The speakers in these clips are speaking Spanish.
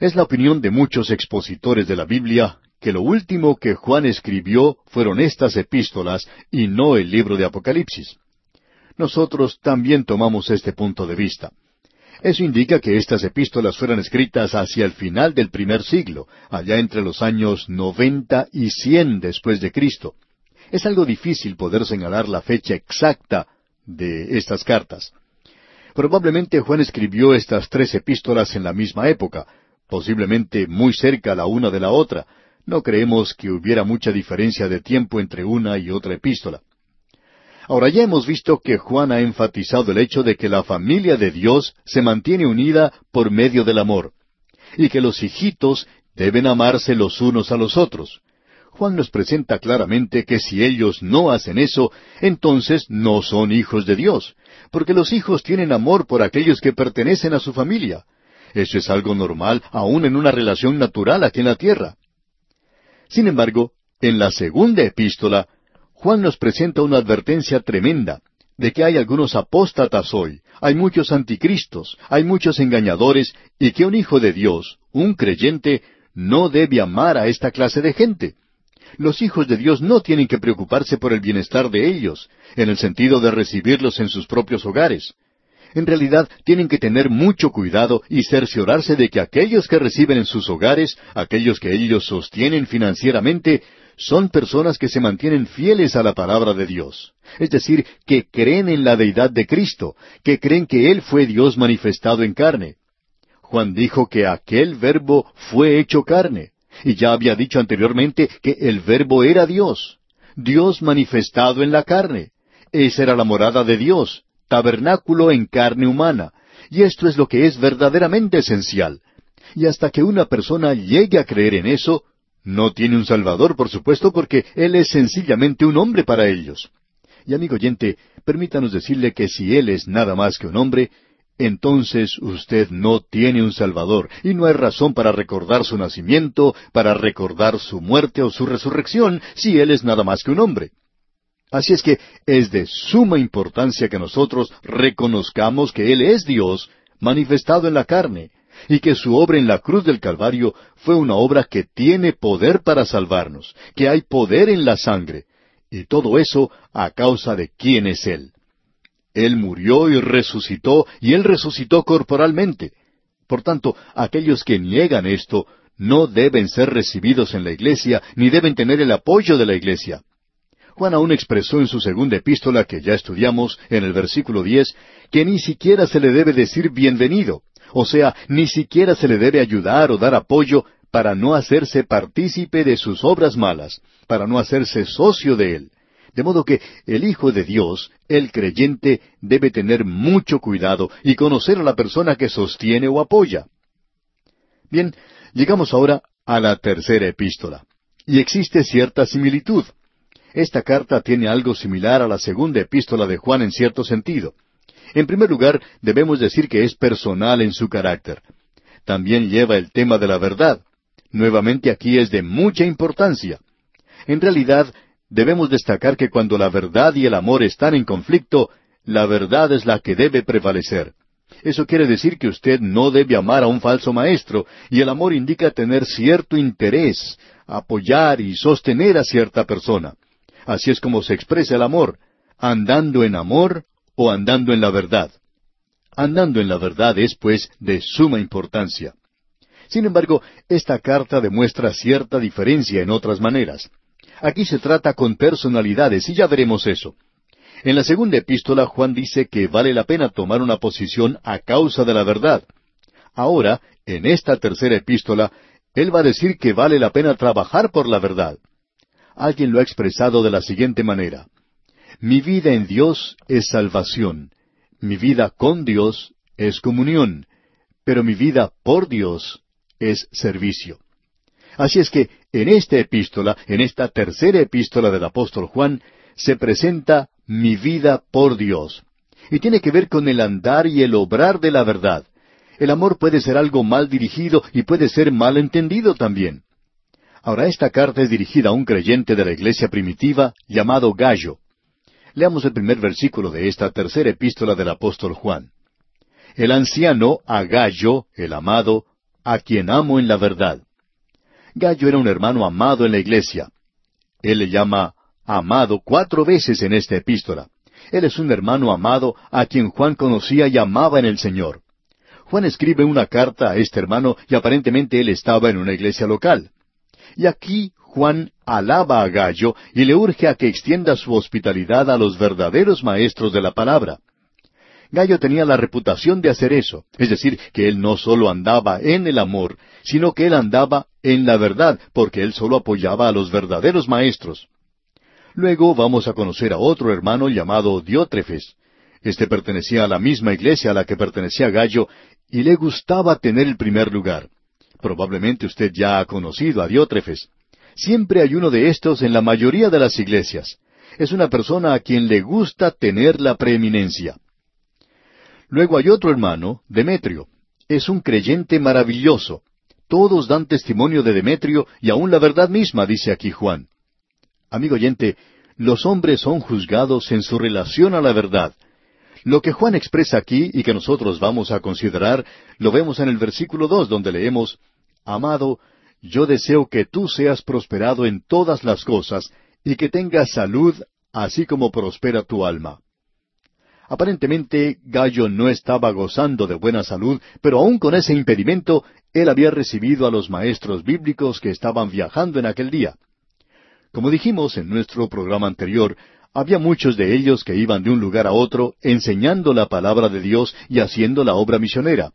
Es la opinión de muchos expositores de la Biblia que lo último que Juan escribió fueron estas epístolas y no el libro de Apocalipsis. Nosotros también tomamos este punto de vista. Eso indica que estas epístolas fueran escritas hacia el final del primer siglo, allá entre los años noventa y cien después de Cristo. Es algo difícil poder señalar la fecha exacta de estas cartas. Probablemente Juan escribió estas tres epístolas en la misma época, posiblemente muy cerca la una de la otra. No creemos que hubiera mucha diferencia de tiempo entre una y otra epístola. Ahora ya hemos visto que Juan ha enfatizado el hecho de que la familia de Dios se mantiene unida por medio del amor, y que los hijitos deben amarse los unos a los otros. Juan nos presenta claramente que si ellos no hacen eso, entonces no son hijos de Dios, porque los hijos tienen amor por aquellos que pertenecen a su familia. Eso es algo normal aún en una relación natural aquí en la tierra. Sin embargo, en la segunda epístola, Juan nos presenta una advertencia tremenda de que hay algunos apóstatas hoy, hay muchos anticristos, hay muchos engañadores, y que un hijo de Dios, un creyente, no debe amar a esta clase de gente. Los hijos de Dios no tienen que preocuparse por el bienestar de ellos, en el sentido de recibirlos en sus propios hogares. En realidad tienen que tener mucho cuidado y cerciorarse de que aquellos que reciben en sus hogares, aquellos que ellos sostienen financieramente, son personas que se mantienen fieles a la palabra de Dios. Es decir, que creen en la deidad de Cristo, que creen que Él fue Dios manifestado en carne. Juan dijo que aquel verbo fue hecho carne. Y ya había dicho anteriormente que el verbo era Dios, Dios manifestado en la carne. Esa era la morada de Dios, tabernáculo en carne humana. Y esto es lo que es verdaderamente esencial. Y hasta que una persona llegue a creer en eso, no tiene un Salvador, por supuesto, porque Él es sencillamente un hombre para ellos. Y amigo oyente, permítanos decirle que si Él es nada más que un hombre, entonces usted no tiene un Salvador, y no hay razón para recordar su nacimiento, para recordar su muerte o su resurrección, si Él es nada más que un hombre. Así es que es de suma importancia que nosotros reconozcamos que Él es Dios, manifestado en la carne, y que su obra en la cruz del Calvario fue una obra que tiene poder para salvarnos, que hay poder en la sangre, y todo eso a causa de quién es Él. Él murió y resucitó, y Él resucitó corporalmente. Por tanto, aquellos que niegan esto no deben ser recibidos en la iglesia, ni deben tener el apoyo de la iglesia. Juan aún expresó en su segunda epístola que ya estudiamos en el versículo diez que ni siquiera se le debe decir bienvenido, o sea, ni siquiera se le debe ayudar o dar apoyo para no hacerse partícipe de sus obras malas, para no hacerse socio de él. De modo que el Hijo de Dios, el creyente, debe tener mucho cuidado y conocer a la persona que sostiene o apoya. Bien, llegamos ahora a la tercera epístola. Y existe cierta similitud. Esta carta tiene algo similar a la segunda epístola de Juan en cierto sentido. En primer lugar, debemos decir que es personal en su carácter. También lleva el tema de la verdad. Nuevamente aquí es de mucha importancia. En realidad, debemos destacar que cuando la verdad y el amor están en conflicto, la verdad es la que debe prevalecer. Eso quiere decir que usted no debe amar a un falso maestro, y el amor indica tener cierto interés, apoyar y sostener a cierta persona. Así es como se expresa el amor, andando en amor o andando en la verdad. Andando en la verdad es, pues, de suma importancia. Sin embargo, esta carta demuestra cierta diferencia en otras maneras. Aquí se trata con personalidades y ya veremos eso. En la segunda epístola Juan dice que vale la pena tomar una posición a causa de la verdad. Ahora, en esta tercera epístola, él va a decir que vale la pena trabajar por la verdad. Alguien lo ha expresado de la siguiente manera. Mi vida en Dios es salvación. Mi vida con Dios es comunión. Pero mi vida por Dios es servicio. Así es que en esta epístola, en esta tercera epístola del apóstol Juan, se presenta mi vida por Dios. Y tiene que ver con el andar y el obrar de la verdad. El amor puede ser algo mal dirigido y puede ser mal entendido también. Ahora, esta carta es dirigida a un creyente de la iglesia primitiva llamado Gallo. Leamos el primer versículo de esta tercera epístola del apóstol Juan. El anciano a Gallo, el amado, a quien amo en la verdad. Gallo era un hermano amado en la iglesia. Él le llama amado cuatro veces en esta epístola. Él es un hermano amado a quien Juan conocía y amaba en el Señor. Juan escribe una carta a este hermano y aparentemente él estaba en una iglesia local. Y aquí Juan alaba a Gallo y le urge a que extienda su hospitalidad a los verdaderos maestros de la palabra. Gallo tenía la reputación de hacer eso, es decir, que él no solo andaba en el amor, sino que él andaba en la verdad, porque él solo apoyaba a los verdaderos maestros. Luego vamos a conocer a otro hermano llamado Diótrefes. Este pertenecía a la misma iglesia a la que pertenecía Gallo y le gustaba tener el primer lugar. Probablemente usted ya ha conocido a Diótrefes. Siempre hay uno de estos en la mayoría de las iglesias. Es una persona a quien le gusta tener la preeminencia. Luego hay otro hermano, Demetrio. Es un creyente maravilloso. Todos dan testimonio de Demetrio y aún la verdad misma, dice aquí Juan. Amigo oyente, los hombres son juzgados en su relación a la verdad. Lo que Juan expresa aquí y que nosotros vamos a considerar, lo vemos en el versículo dos, donde leemos, Amado, yo deseo que tú seas prosperado en todas las cosas y que tengas salud, así como prospera tu alma. Aparentemente Gallo no estaba gozando de buena salud, pero aun con ese impedimento, él había recibido a los maestros bíblicos que estaban viajando en aquel día. Como dijimos en nuestro programa anterior, había muchos de ellos que iban de un lugar a otro enseñando la palabra de Dios y haciendo la obra misionera.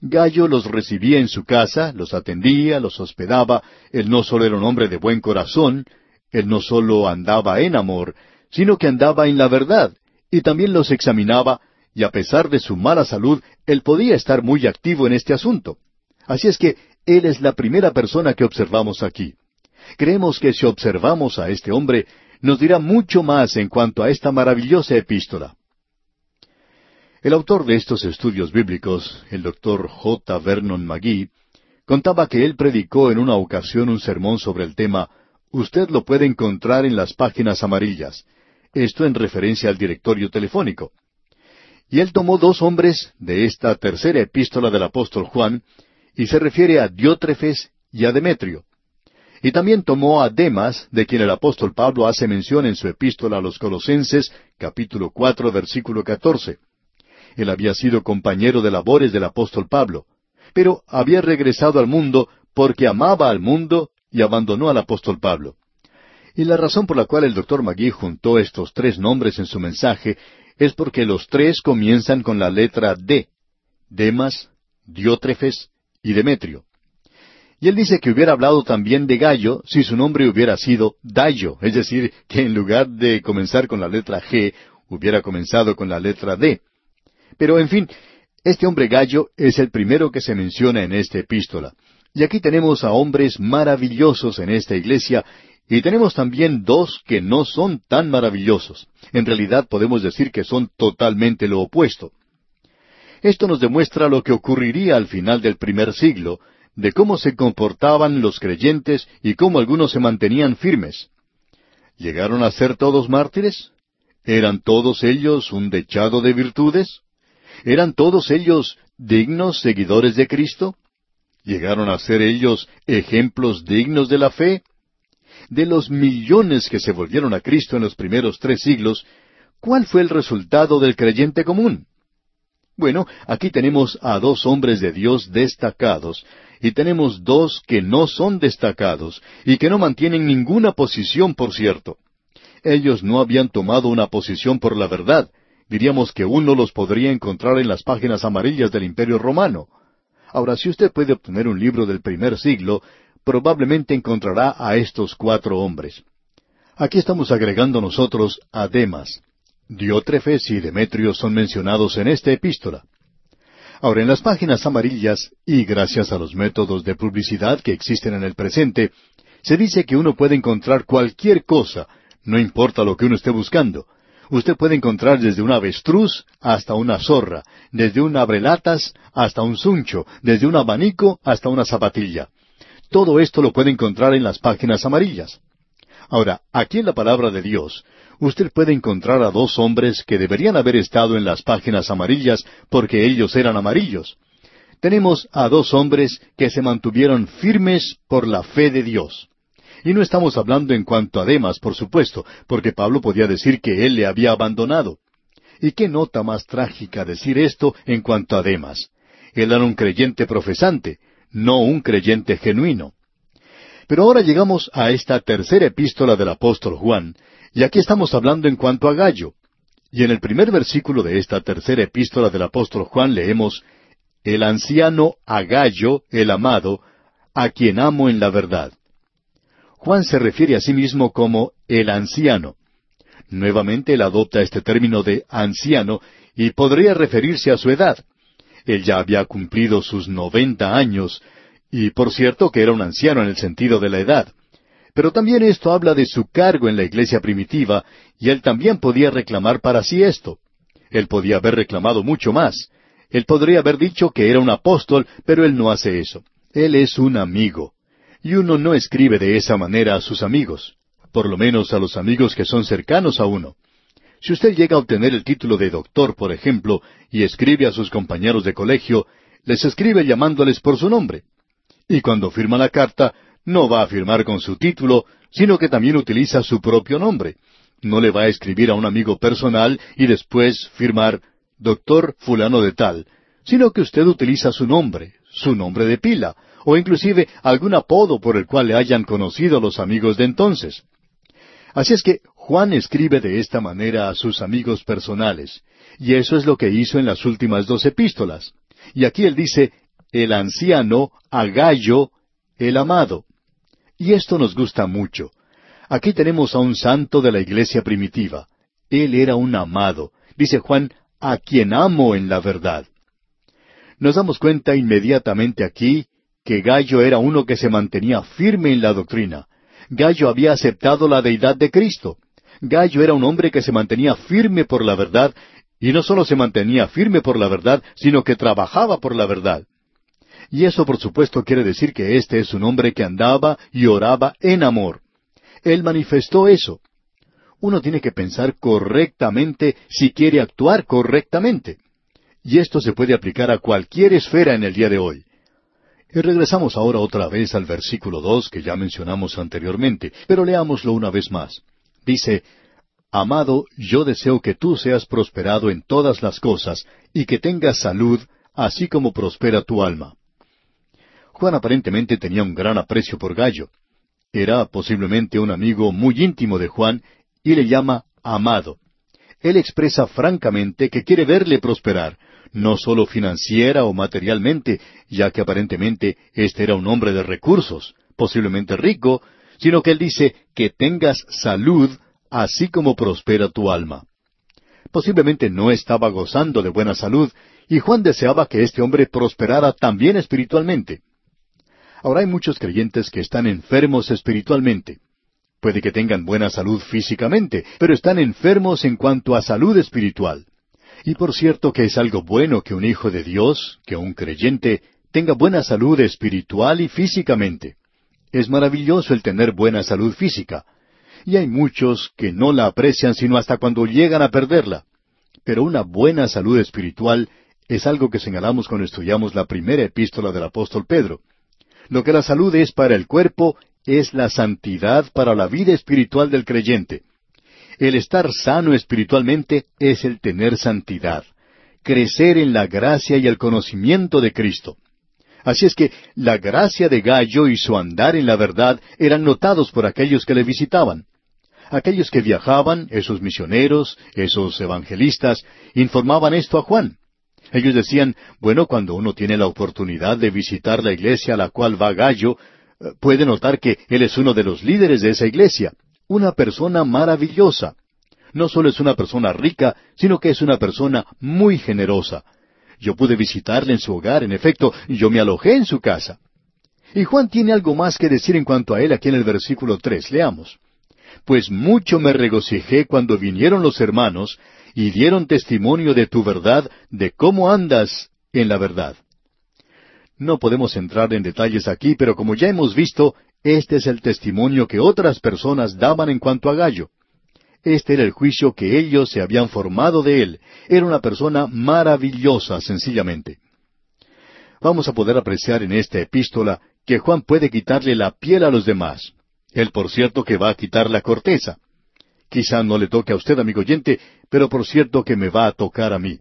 Gallo los recibía en su casa, los atendía, los hospedaba, él no solo era un hombre de buen corazón, él no solo andaba en amor, sino que andaba en la verdad, y también los examinaba, y a pesar de su mala salud, él podía estar muy activo en este asunto. Así es que él es la primera persona que observamos aquí. Creemos que si observamos a este hombre, nos dirá mucho más en cuanto a esta maravillosa epístola. El autor de estos estudios bíblicos, el doctor J. Vernon McGee, contaba que él predicó en una ocasión un sermón sobre el tema Usted lo puede encontrar en las páginas amarillas, esto en referencia al directorio telefónico. Y él tomó dos hombres de esta tercera epístola del apóstol Juan, y se refiere a Diótrefes y a Demetrio. Y también tomó a Demas, de quien el apóstol Pablo hace mención en su epístola a los Colosenses, capítulo cuatro, versículo catorce. Él había sido compañero de labores del apóstol Pablo, pero había regresado al mundo porque amaba al mundo y abandonó al apóstol Pablo. Y la razón por la cual el doctor Magui juntó estos tres nombres en su mensaje es porque los tres comienzan con la letra D. Demas, Diótrefes y Demetrio. Y él dice que hubiera hablado también de Gallo si su nombre hubiera sido Dayo, es decir, que en lugar de comenzar con la letra G, hubiera comenzado con la letra D. Pero, en fin, este hombre Gallo es el primero que se menciona en esta epístola. Y aquí tenemos a hombres maravillosos en esta iglesia y tenemos también dos que no son tan maravillosos. En realidad podemos decir que son totalmente lo opuesto. Esto nos demuestra lo que ocurriría al final del primer siglo, de cómo se comportaban los creyentes y cómo algunos se mantenían firmes. ¿Llegaron a ser todos mártires? ¿Eran todos ellos un dechado de virtudes? ¿Eran todos ellos dignos seguidores de Cristo? ¿Llegaron a ser ellos ejemplos dignos de la fe? de los millones que se volvieron a Cristo en los primeros tres siglos, ¿cuál fue el resultado del creyente común? Bueno, aquí tenemos a dos hombres de Dios destacados, y tenemos dos que no son destacados, y que no mantienen ninguna posición, por cierto. Ellos no habían tomado una posición por la verdad. Diríamos que uno los podría encontrar en las páginas amarillas del Imperio Romano. Ahora, si usted puede obtener un libro del primer siglo, probablemente encontrará a estos cuatro hombres. Aquí estamos agregando nosotros a Demas. Diótrefes y Demetrio son mencionados en esta epístola. Ahora, en las páginas amarillas, y gracias a los métodos de publicidad que existen en el presente, se dice que uno puede encontrar cualquier cosa, no importa lo que uno esté buscando. Usted puede encontrar desde un avestruz hasta una zorra, desde un abrelatas hasta un suncho, desde un abanico hasta una zapatilla. Todo esto lo puede encontrar en las páginas amarillas. Ahora, aquí en la palabra de Dios, usted puede encontrar a dos hombres que deberían haber estado en las páginas amarillas porque ellos eran amarillos. tenemos a dos hombres que se mantuvieron firmes por la fe de Dios. Y no estamos hablando en cuanto a Demas, por supuesto, porque Pablo podía decir que él le había abandonado. ¿Y qué nota más trágica decir esto en cuanto a Demas? Él era un creyente profesante, no un creyente genuino. Pero ahora llegamos a esta tercera epístola del apóstol Juan, y aquí estamos hablando en cuanto a Gallo. Y en el primer versículo de esta tercera epístola del apóstol Juan leemos, El anciano a Gallo, el amado, a quien amo en la verdad. Juan se refiere a sí mismo como el anciano. Nuevamente él adopta este término de anciano y podría referirse a su edad. Él ya había cumplido sus noventa años, y por cierto que era un anciano en el sentido de la edad. Pero también esto habla de su cargo en la iglesia primitiva, y él también podía reclamar para sí esto. Él podía haber reclamado mucho más. Él podría haber dicho que era un apóstol, pero él no hace eso. Él es un amigo. Y uno no escribe de esa manera a sus amigos, por lo menos a los amigos que son cercanos a uno. Si usted llega a obtener el título de doctor, por ejemplo, y escribe a sus compañeros de colegio, les escribe llamándoles por su nombre. Y cuando firma la carta, no va a firmar con su título, sino que también utiliza su propio nombre. No le va a escribir a un amigo personal y después firmar doctor fulano de tal, sino que usted utiliza su nombre, su nombre de pila, o inclusive algún apodo por el cual le hayan conocido los amigos de entonces. Así es que Juan escribe de esta manera a sus amigos personales, y eso es lo que hizo en las últimas dos epístolas. Y aquí él dice, el anciano a Gallo, el amado. Y esto nos gusta mucho. Aquí tenemos a un santo de la iglesia primitiva. Él era un amado. Dice Juan, a quien amo en la verdad. Nos damos cuenta inmediatamente aquí que Gallo era uno que se mantenía firme en la doctrina. Gallo había aceptado la deidad de Cristo. Gallo era un hombre que se mantenía firme por la verdad, y no solo se mantenía firme por la verdad, sino que trabajaba por la verdad. Y eso por supuesto quiere decir que este es un hombre que andaba y oraba en amor. Él manifestó eso. Uno tiene que pensar correctamente si quiere actuar correctamente. Y esto se puede aplicar a cualquier esfera en el día de hoy. Y regresamos ahora otra vez al versículo dos que ya mencionamos anteriormente, pero leámoslo una vez más. Dice, Amado, yo deseo que tú seas prosperado en todas las cosas y que tengas salud, así como prospera tu alma. Juan aparentemente tenía un gran aprecio por Gallo. Era posiblemente un amigo muy íntimo de Juan y le llama amado. Él expresa francamente que quiere verle prosperar, no solo financiera o materialmente, ya que aparentemente este era un hombre de recursos, posiblemente rico, sino que él dice que tengas salud, así como prospera tu alma. Posiblemente no estaba gozando de buena salud, y Juan deseaba que este hombre prosperara también espiritualmente. Ahora hay muchos creyentes que están enfermos espiritualmente. Puede que tengan buena salud físicamente, pero están enfermos en cuanto a salud espiritual. Y por cierto que es algo bueno que un hijo de Dios, que un creyente, tenga buena salud espiritual y físicamente. Es maravilloso el tener buena salud física. Y hay muchos que no la aprecian sino hasta cuando llegan a perderla. Pero una buena salud espiritual es algo que señalamos cuando estudiamos la primera epístola del apóstol Pedro. Lo que la salud es para el cuerpo es la santidad para la vida espiritual del creyente. El estar sano espiritualmente es el tener santidad, crecer en la gracia y el conocimiento de Cristo. Así es que la gracia de Gallo y su andar en la verdad eran notados por aquellos que le visitaban. Aquellos que viajaban, esos misioneros, esos evangelistas, informaban esto a Juan. Ellos decían, bueno, cuando uno tiene la oportunidad de visitar la iglesia a la cual va Gallo, eh, puede notar que él es uno de los líderes de esa iglesia una persona maravillosa. No solo es una persona rica, sino que es una persona muy generosa. Yo pude visitarle en su hogar, en efecto, yo me alojé en su casa. Y Juan tiene algo más que decir en cuanto a él aquí en el versículo tres. Leamos. Pues mucho me regocijé cuando vinieron los hermanos y dieron testimonio de tu verdad, de cómo andas en la verdad. No podemos entrar en detalles aquí, pero como ya hemos visto, este es el testimonio que otras personas daban en cuanto a Gallo. Este era el juicio que ellos se habían formado de él. Era una persona maravillosa, sencillamente. vamos a poder apreciar en esta epístola que Juan puede quitarle la piel a los demás. Él, por cierto, que va a quitar la corteza. Quizá no le toque a usted, amigo oyente, pero por cierto que me va a tocar a mí.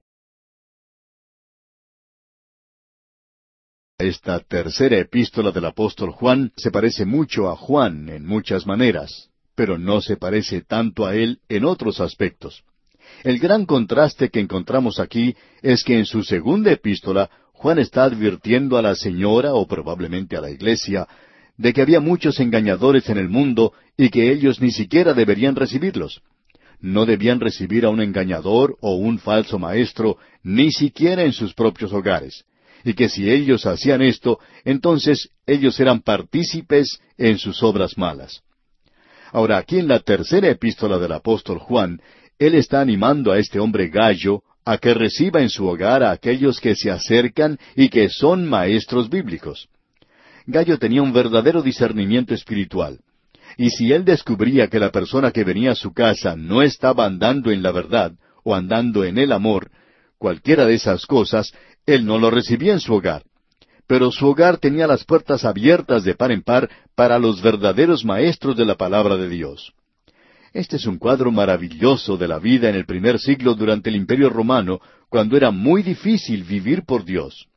Esta tercera epístola del apóstol Juan se parece mucho a Juan en muchas maneras, pero no se parece tanto a él en otros aspectos. El gran contraste que encontramos aquí es que en su segunda epístola Juan está advirtiendo a la señora, o probablemente a la iglesia, de que había muchos engañadores en el mundo y que ellos ni siquiera deberían recibirlos. No debían recibir a un engañador o un falso maestro, ni siquiera en sus propios hogares. Y que si ellos hacían esto, entonces ellos eran partícipes en sus obras malas. Ahora, aquí en la tercera epístola del apóstol Juan, él está animando a este hombre gallo a que reciba en su hogar a aquellos que se acercan y que son maestros bíblicos. Gallo tenía un verdadero discernimiento espiritual. Y si él descubría que la persona que venía a su casa no estaba andando en la verdad o andando en el amor, cualquiera de esas cosas, él no lo recibía en su hogar. Pero su hogar tenía las puertas abiertas de par en par para los verdaderos maestros de la palabra de Dios. Este es un cuadro maravilloso de la vida en el primer siglo durante el Imperio romano, cuando era muy difícil vivir por Dios.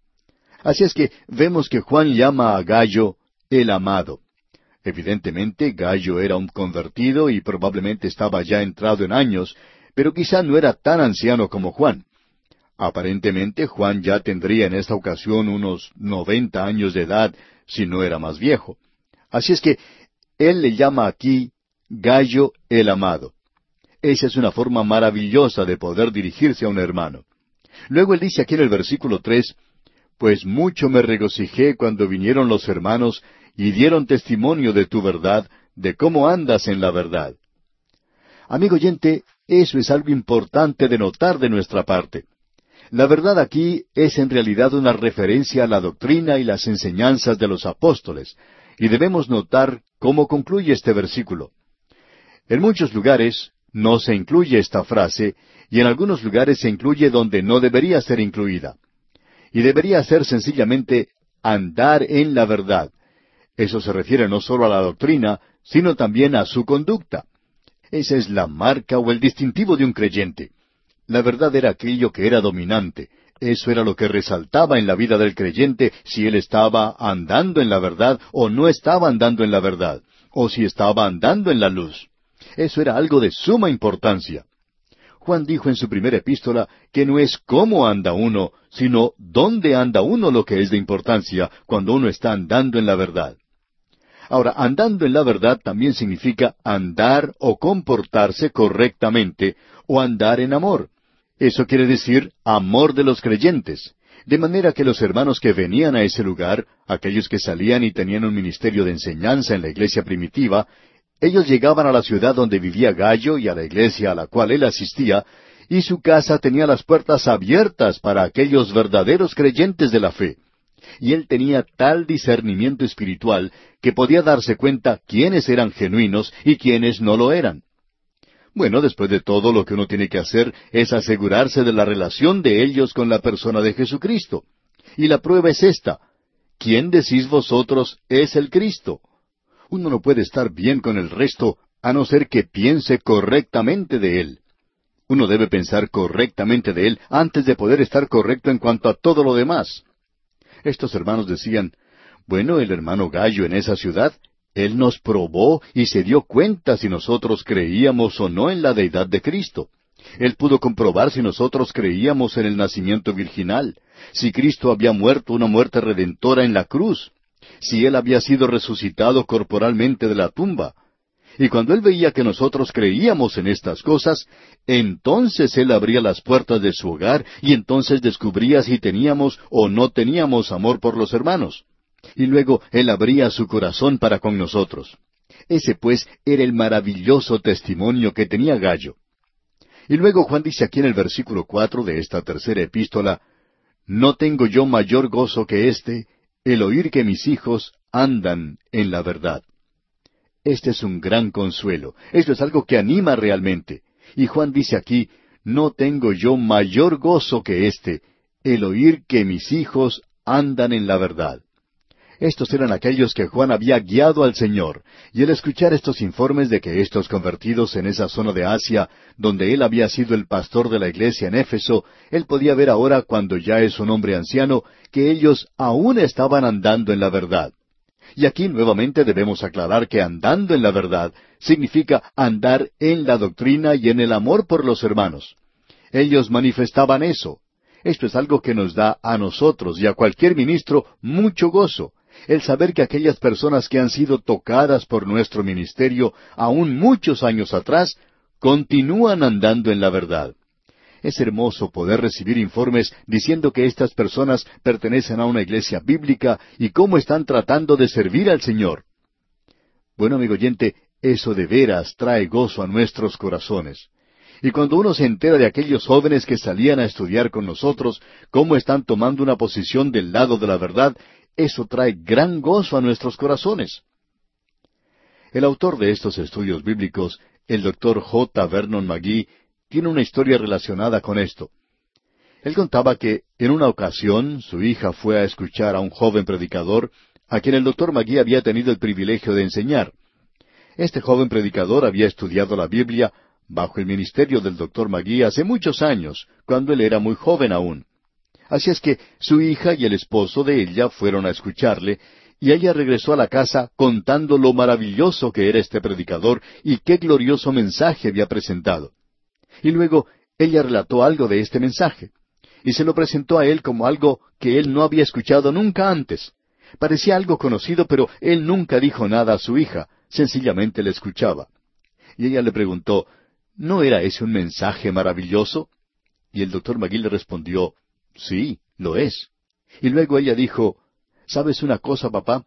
Así es que vemos que Juan llama a Gallo el amado. Evidentemente, Gallo era un convertido y probablemente estaba ya entrado en años, pero quizá no era tan anciano como Juan. Aparentemente, Juan ya tendría en esta ocasión unos noventa años de edad, si no era más viejo. Así es que él le llama aquí Gallo el amado. Esa es una forma maravillosa de poder dirigirse a un hermano. Luego él dice aquí en el versículo tres, pues mucho me regocijé cuando vinieron los hermanos y dieron testimonio de tu verdad, de cómo andas en la verdad. Amigo oyente, eso es algo importante de notar de nuestra parte. La verdad aquí es en realidad una referencia a la doctrina y las enseñanzas de los apóstoles, y debemos notar cómo concluye este versículo. En muchos lugares no se incluye esta frase, y en algunos lugares se incluye donde no debería ser incluida y debería ser sencillamente andar en la verdad. Eso se refiere no solo a la doctrina, sino también a su conducta. Esa es la marca o el distintivo de un creyente. La verdad era aquello que era dominante. Eso era lo que resaltaba en la vida del creyente si él estaba andando en la verdad o no estaba andando en la verdad, o si estaba andando en la luz. Eso era algo de suma importancia. Juan dijo en su primera epístola que no es cómo anda uno, sino dónde anda uno lo que es de importancia cuando uno está andando en la verdad. Ahora, andando en la verdad también significa andar o comportarse correctamente o andar en amor. Eso quiere decir amor de los creyentes. De manera que los hermanos que venían a ese lugar, aquellos que salían y tenían un ministerio de enseñanza en la iglesia primitiva, ellos llegaban a la ciudad donde vivía Gallo y a la iglesia a la cual él asistía, y su casa tenía las puertas abiertas para aquellos verdaderos creyentes de la fe. Y él tenía tal discernimiento espiritual que podía darse cuenta quiénes eran genuinos y quiénes no lo eran. Bueno, después de todo, lo que uno tiene que hacer es asegurarse de la relación de ellos con la persona de Jesucristo. Y la prueba es esta. ¿Quién decís vosotros es el Cristo? Uno no puede estar bien con el resto a no ser que piense correctamente de él. Uno debe pensar correctamente de él antes de poder estar correcto en cuanto a todo lo demás. Estos hermanos decían, bueno, el hermano Gallo en esa ciudad, él nos probó y se dio cuenta si nosotros creíamos o no en la deidad de Cristo. Él pudo comprobar si nosotros creíamos en el nacimiento virginal, si Cristo había muerto una muerte redentora en la cruz, si Él había sido resucitado corporalmente de la tumba. Y cuando Él veía que nosotros creíamos en estas cosas, entonces Él abría las puertas de su hogar y entonces descubría si teníamos o no teníamos amor por los hermanos. Y luego Él abría su corazón para con nosotros. Ese pues era el maravilloso testimonio que tenía Gallo. Y luego Juan dice aquí en el versículo cuatro de esta tercera epístola, No tengo yo mayor gozo que éste, el oír que mis hijos andan en la verdad. Este es un gran consuelo. Esto es algo que anima realmente. Y Juan dice aquí, no tengo yo mayor gozo que este, el oír que mis hijos andan en la verdad. Estos eran aquellos que Juan había guiado al Señor, y al escuchar estos informes de que estos convertidos en esa zona de Asia, donde él había sido el pastor de la iglesia en Éfeso, él podía ver ahora, cuando ya es un hombre anciano, que ellos aún estaban andando en la verdad. Y aquí nuevamente debemos aclarar que andando en la verdad significa andar en la doctrina y en el amor por los hermanos. Ellos manifestaban eso. Esto es algo que nos da a nosotros y a cualquier ministro mucho gozo, el saber que aquellas personas que han sido tocadas por nuestro ministerio aún muchos años atrás, continúan andando en la verdad. Es hermoso poder recibir informes diciendo que estas personas pertenecen a una iglesia bíblica y cómo están tratando de servir al Señor. Bueno, amigo oyente, eso de veras trae gozo a nuestros corazones. Y cuando uno se entera de aquellos jóvenes que salían a estudiar con nosotros, cómo están tomando una posición del lado de la verdad, eso trae gran gozo a nuestros corazones. El autor de estos estudios bíblicos, el doctor J. Vernon McGee, tiene una historia relacionada con esto. Él contaba que en una ocasión su hija fue a escuchar a un joven predicador a quien el doctor McGee había tenido el privilegio de enseñar. Este joven predicador había estudiado la Biblia bajo el ministerio del doctor McGee hace muchos años, cuando él era muy joven aún. Así es que su hija y el esposo de ella fueron a escucharle, y ella regresó a la casa contando lo maravilloso que era este predicador y qué glorioso mensaje había presentado. Y luego ella relató algo de este mensaje, y se lo presentó a él como algo que él no había escuchado nunca antes. Parecía algo conocido, pero él nunca dijo nada a su hija, sencillamente le escuchaba. Y ella le preguntó, ¿No era ese un mensaje maravilloso? Y el doctor McGill le respondió, Sí, lo es. Y luego ella dijo, ¿Sabes una cosa, papá?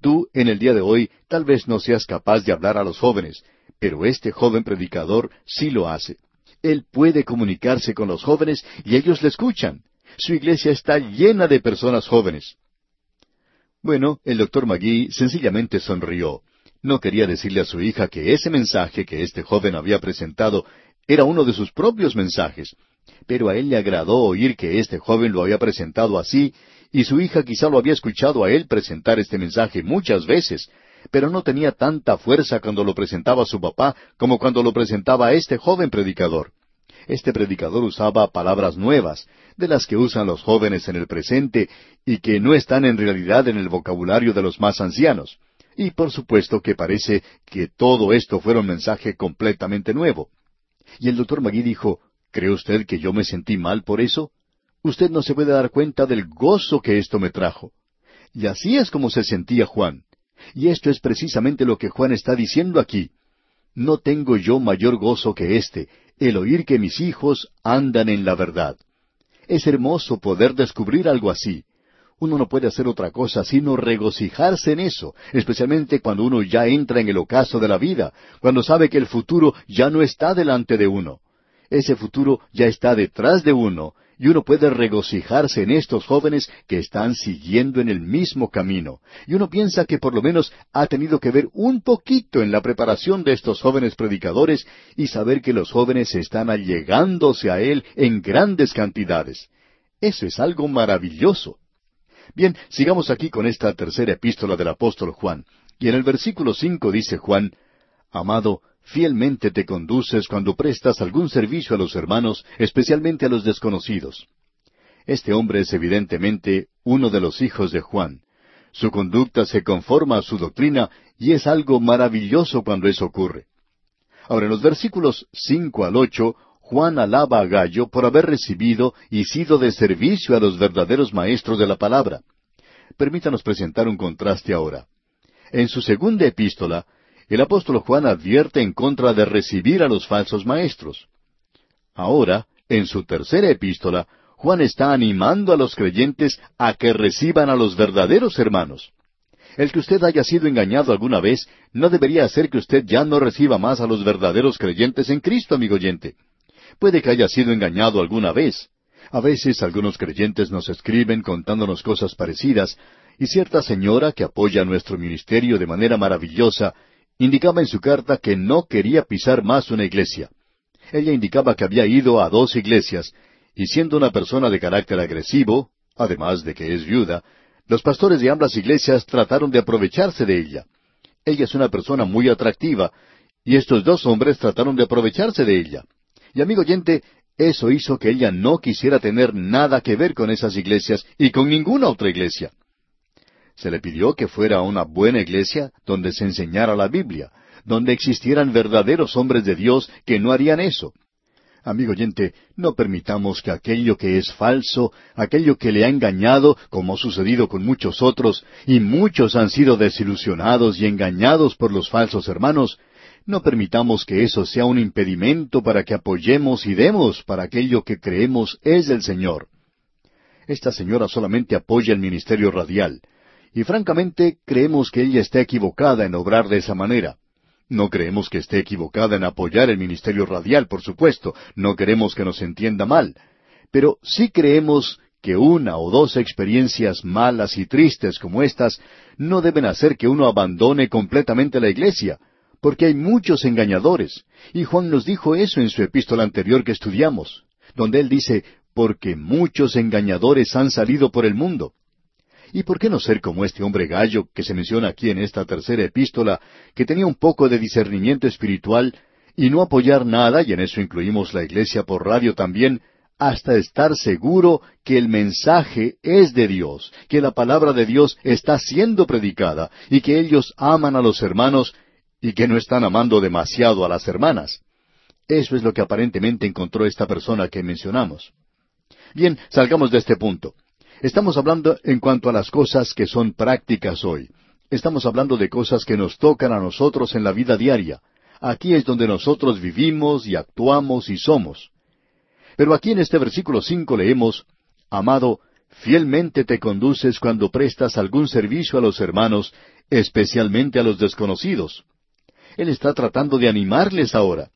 Tú, en el día de hoy, tal vez no seas capaz de hablar a los jóvenes, pero este joven predicador sí lo hace. Él puede comunicarse con los jóvenes y ellos le escuchan. Su iglesia está llena de personas jóvenes. Bueno, el doctor Magui sencillamente sonrió. No quería decirle a su hija que ese mensaje que este joven había presentado era uno de sus propios mensajes, pero a él le agradó oír que este joven lo había presentado así, y su hija quizá lo había escuchado a él presentar este mensaje muchas veces, pero no tenía tanta fuerza cuando lo presentaba su papá como cuando lo presentaba este joven predicador. Este predicador usaba palabras nuevas, de las que usan los jóvenes en el presente y que no están en realidad en el vocabulario de los más ancianos. Y por supuesto que parece que todo esto fuera un mensaje completamente nuevo. Y el doctor Magui dijo, ¿Cree usted que yo me sentí mal por eso? Usted no se puede dar cuenta del gozo que esto me trajo. Y así es como se sentía Juan. Y esto es precisamente lo que Juan está diciendo aquí. No tengo yo mayor gozo que este, el oír que mis hijos andan en la verdad. Es hermoso poder descubrir algo así. Uno no puede hacer otra cosa sino regocijarse en eso, especialmente cuando uno ya entra en el ocaso de la vida, cuando sabe que el futuro ya no está delante de uno. Ese futuro ya está detrás de uno y uno puede regocijarse en estos jóvenes que están siguiendo en el mismo camino. Y uno piensa que por lo menos ha tenido que ver un poquito en la preparación de estos jóvenes predicadores y saber que los jóvenes están allegándose a Él en grandes cantidades. Eso es algo maravilloso. Bien, sigamos aquí con esta tercera epístola del apóstol Juan. Y en el versículo cinco dice Juan, Amado, fielmente te conduces cuando prestas algún servicio a los hermanos, especialmente a los desconocidos. Este hombre es evidentemente uno de los hijos de Juan. Su conducta se conforma a su doctrina y es algo maravilloso cuando eso ocurre. Ahora, en los versículos cinco al ocho, Juan alaba a Gallo por haber recibido y sido de servicio a los verdaderos maestros de la palabra. Permítanos presentar un contraste ahora. En su segunda epístola, el apóstol Juan advierte en contra de recibir a los falsos maestros. Ahora, en su tercera epístola, Juan está animando a los creyentes a que reciban a los verdaderos hermanos. El que usted haya sido engañado alguna vez no debería hacer que usted ya no reciba más a los verdaderos creyentes en Cristo, amigo oyente. Puede que haya sido engañado alguna vez. A veces algunos creyentes nos escriben contándonos cosas parecidas, y cierta señora que apoya nuestro ministerio de manera maravillosa indicaba en su carta que no quería pisar más una iglesia. Ella indicaba que había ido a dos iglesias, y siendo una persona de carácter agresivo, además de que es viuda, los pastores de ambas iglesias trataron de aprovecharse de ella. Ella es una persona muy atractiva, y estos dos hombres trataron de aprovecharse de ella. Y amigo oyente, eso hizo que ella no quisiera tener nada que ver con esas iglesias y con ninguna otra iglesia. Se le pidió que fuera a una buena iglesia donde se enseñara la Biblia, donde existieran verdaderos hombres de Dios que no harían eso. Amigo oyente, no permitamos que aquello que es falso, aquello que le ha engañado, como ha sucedido con muchos otros, y muchos han sido desilusionados y engañados por los falsos hermanos, no permitamos que eso sea un impedimento para que apoyemos y demos para aquello que creemos es del Señor. Esta señora solamente apoya el ministerio radial, y francamente creemos que ella está equivocada en obrar de esa manera. No creemos que esté equivocada en apoyar el ministerio radial, por supuesto, no queremos que nos entienda mal, pero sí creemos que una o dos experiencias malas y tristes como estas no deben hacer que uno abandone completamente la iglesia, porque hay muchos engañadores, y Juan nos dijo eso en su epístola anterior que estudiamos, donde él dice, porque muchos engañadores han salido por el mundo. ¿Y por qué no ser como este hombre gallo que se menciona aquí en esta tercera epístola, que tenía un poco de discernimiento espiritual, y no apoyar nada, y en eso incluimos la iglesia por radio también, hasta estar seguro que el mensaje es de Dios, que la palabra de Dios está siendo predicada, y que ellos aman a los hermanos, y que no están amando demasiado a las hermanas. Eso es lo que aparentemente encontró esta persona que mencionamos. Bien, salgamos de este punto. Estamos hablando en cuanto a las cosas que son prácticas hoy. Estamos hablando de cosas que nos tocan a nosotros en la vida diaria. Aquí es donde nosotros vivimos y actuamos y somos. Pero aquí en este versículo cinco leemos, Amado, fielmente te conduces cuando prestas algún servicio a los hermanos, especialmente a los desconocidos. Él está tratando de animarles ahora.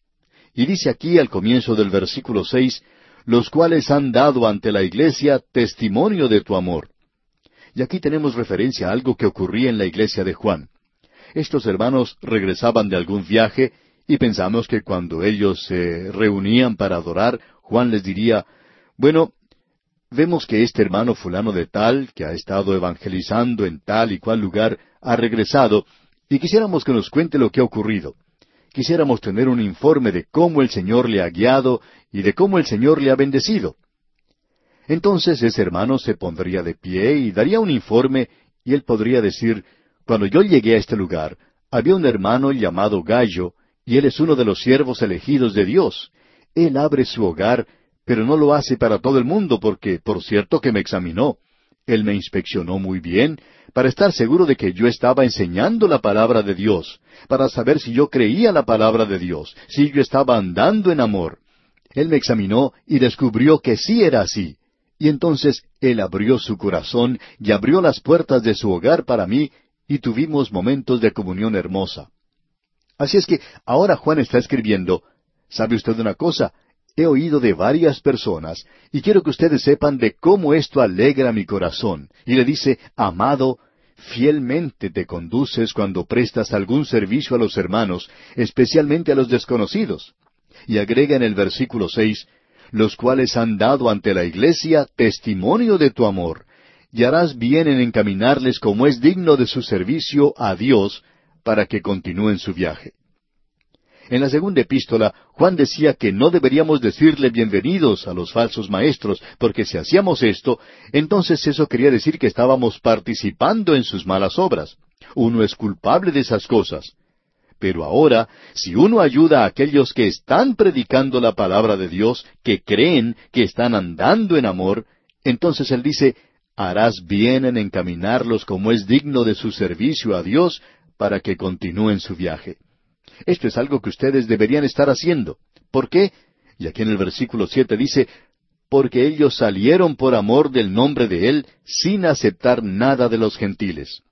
Y dice aquí al comienzo del versículo seis, los cuales han dado ante la iglesia testimonio de tu amor. Y aquí tenemos referencia a algo que ocurría en la iglesia de Juan. Estos hermanos regresaban de algún viaje y pensamos que cuando ellos se reunían para adorar, Juan les diría, bueno, vemos que este hermano fulano de tal, que ha estado evangelizando en tal y cual lugar, ha regresado, y quisiéramos que nos cuente lo que ha ocurrido. Quisiéramos tener un informe de cómo el Señor le ha guiado y de cómo el Señor le ha bendecido. Entonces ese hermano se pondría de pie y daría un informe y él podría decir, cuando yo llegué a este lugar, había un hermano llamado Gallo, y él es uno de los siervos elegidos de Dios. Él abre su hogar, pero no lo hace para todo el mundo, porque, por cierto, que me examinó. Él me inspeccionó muy bien, para estar seguro de que yo estaba enseñando la palabra de Dios, para saber si yo creía la palabra de Dios, si yo estaba andando en amor. Él me examinó y descubrió que sí era así. Y entonces Él abrió su corazón y abrió las puertas de su hogar para mí y tuvimos momentos de comunión hermosa. Así es que ahora Juan está escribiendo, ¿sabe usted una cosa? He oído de varias personas y quiero que ustedes sepan de cómo esto alegra mi corazón. Y le dice, amado, fielmente te conduces cuando prestas algún servicio a los hermanos, especialmente a los desconocidos y agrega en el versículo seis, los cuales han dado ante la iglesia testimonio de tu amor, y harás bien en encaminarles como es digno de su servicio a Dios, para que continúen su viaje. En la segunda epístola, Juan decía que no deberíamos decirle bienvenidos a los falsos maestros, porque si hacíamos esto, entonces eso quería decir que estábamos participando en sus malas obras. Uno es culpable de esas cosas. Pero ahora, si uno ayuda a aquellos que están predicando la palabra de Dios, que creen que están andando en amor, entonces Él dice, harás bien en encaminarlos como es digno de su servicio a Dios para que continúen su viaje. Esto es algo que ustedes deberían estar haciendo. ¿Por qué? Y aquí en el versículo siete dice, porque ellos salieron por amor del nombre de Él sin aceptar nada de los gentiles.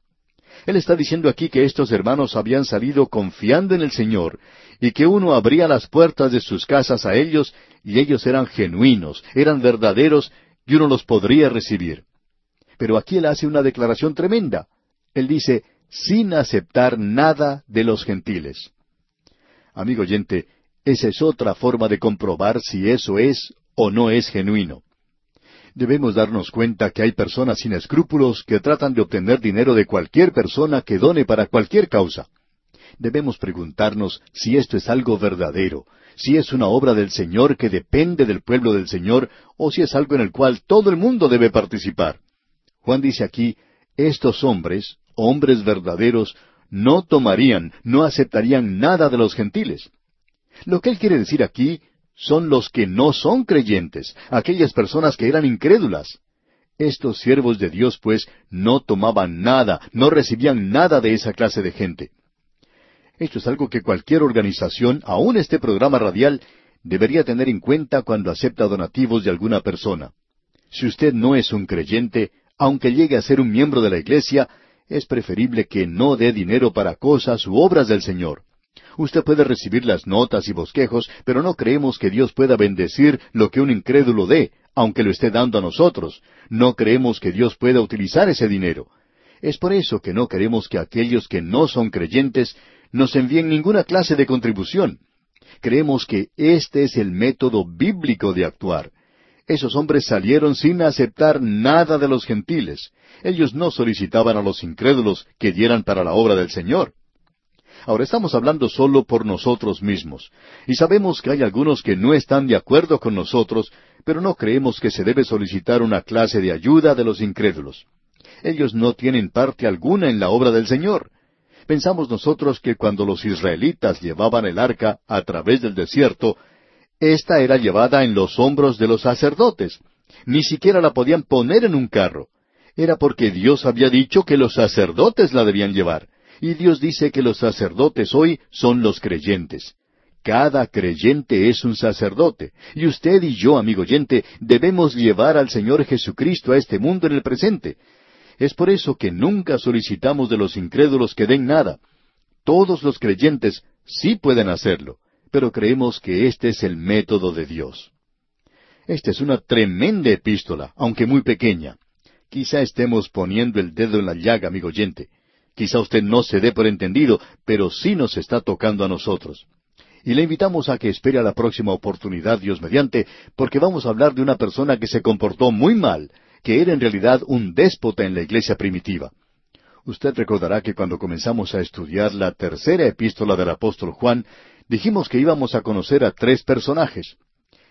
Él está diciendo aquí que estos hermanos habían salido confiando en el Señor y que uno abría las puertas de sus casas a ellos y ellos eran genuinos, eran verdaderos y uno los podría recibir. Pero aquí él hace una declaración tremenda. Él dice, sin aceptar nada de los gentiles. Amigo oyente, esa es otra forma de comprobar si eso es o no es genuino. Debemos darnos cuenta que hay personas sin escrúpulos que tratan de obtener dinero de cualquier persona que done para cualquier causa. Debemos preguntarnos si esto es algo verdadero, si es una obra del Señor que depende del pueblo del Señor, o si es algo en el cual todo el mundo debe participar. Juan dice aquí, estos hombres, hombres verdaderos, no tomarían, no aceptarían nada de los gentiles. Lo que él quiere decir aquí son los que no son creyentes, aquellas personas que eran incrédulas. Estos siervos de Dios, pues, no tomaban nada, no recibían nada de esa clase de gente. Esto es algo que cualquier organización, aun este programa radial, debería tener en cuenta cuando acepta donativos de alguna persona. Si usted no es un creyente, aunque llegue a ser un miembro de la iglesia, es preferible que no dé dinero para cosas u obras del Señor. Usted puede recibir las notas y bosquejos, pero no creemos que Dios pueda bendecir lo que un incrédulo dé, aunque lo esté dando a nosotros. No creemos que Dios pueda utilizar ese dinero. Es por eso que no queremos que aquellos que no son creyentes nos envíen ninguna clase de contribución. Creemos que este es el método bíblico de actuar. Esos hombres salieron sin aceptar nada de los gentiles. Ellos no solicitaban a los incrédulos que dieran para la obra del Señor. Ahora estamos hablando solo por nosotros mismos, y sabemos que hay algunos que no están de acuerdo con nosotros, pero no creemos que se debe solicitar una clase de ayuda de los incrédulos. Ellos no tienen parte alguna en la obra del Señor. Pensamos nosotros que cuando los israelitas llevaban el arca a través del desierto, ésta era llevada en los hombros de los sacerdotes. Ni siquiera la podían poner en un carro. Era porque Dios había dicho que los sacerdotes la debían llevar. Y Dios dice que los sacerdotes hoy son los creyentes. Cada creyente es un sacerdote, y usted y yo, amigo oyente, debemos llevar al Señor Jesucristo a este mundo en el presente. Es por eso que nunca solicitamos de los incrédulos que den nada. Todos los creyentes sí pueden hacerlo, pero creemos que este es el método de Dios. Esta es una tremenda epístola, aunque muy pequeña. Quizá estemos poniendo el dedo en la llaga, amigo oyente. Quizá usted no se dé por entendido, pero sí nos está tocando a nosotros. Y le invitamos a que espere a la próxima oportunidad, Dios mediante, porque vamos a hablar de una persona que se comportó muy mal, que era en realidad un déspota en la iglesia primitiva. Usted recordará que cuando comenzamos a estudiar la tercera epístola del apóstol Juan, dijimos que íbamos a conocer a tres personajes.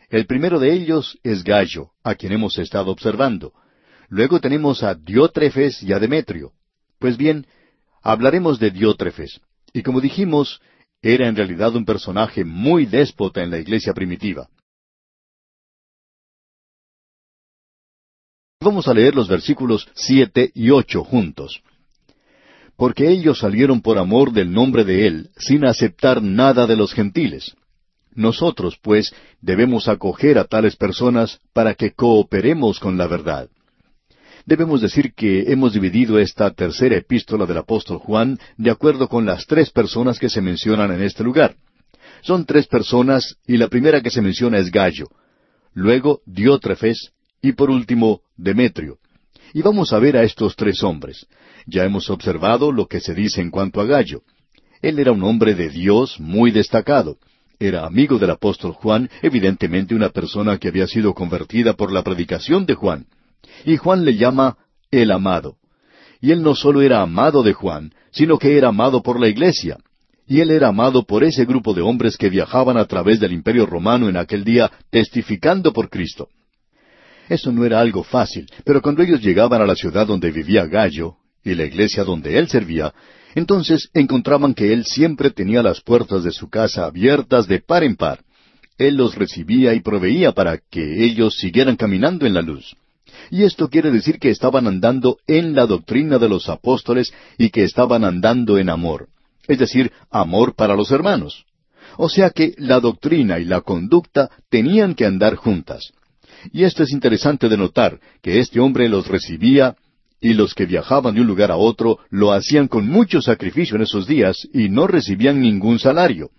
El primero de ellos es Gallo, a quien hemos estado observando. Luego tenemos a Diótrefes y a Demetrio. Pues bien, hablaremos de Diótrefes. Y como dijimos, era en realidad un personaje muy déspota en la iglesia primitiva. Vamos a leer los versículos siete y ocho juntos. Porque ellos salieron por amor del nombre de Él, sin aceptar nada de los gentiles. Nosotros, pues, debemos acoger a tales personas para que cooperemos con la verdad. Debemos decir que hemos dividido esta tercera epístola del apóstol Juan de acuerdo con las tres personas que se mencionan en este lugar. Son tres personas y la primera que se menciona es Gallo, luego Diótrefes y por último Demetrio. Y vamos a ver a estos tres hombres. Ya hemos observado lo que se dice en cuanto a Gallo. Él era un hombre de Dios muy destacado. Era amigo del apóstol Juan, evidentemente una persona que había sido convertida por la predicación de Juan. Y Juan le llama el amado. Y él no solo era amado de Juan, sino que era amado por la iglesia. Y él era amado por ese grupo de hombres que viajaban a través del imperio romano en aquel día testificando por Cristo. Eso no era algo fácil, pero cuando ellos llegaban a la ciudad donde vivía Gallo y la iglesia donde él servía, entonces encontraban que él siempre tenía las puertas de su casa abiertas de par en par. Él los recibía y proveía para que ellos siguieran caminando en la luz. Y esto quiere decir que estaban andando en la doctrina de los apóstoles y que estaban andando en amor, es decir, amor para los hermanos. O sea que la doctrina y la conducta tenían que andar juntas. Y esto es interesante de notar, que este hombre los recibía y los que viajaban de un lugar a otro lo hacían con mucho sacrificio en esos días y no recibían ningún salario.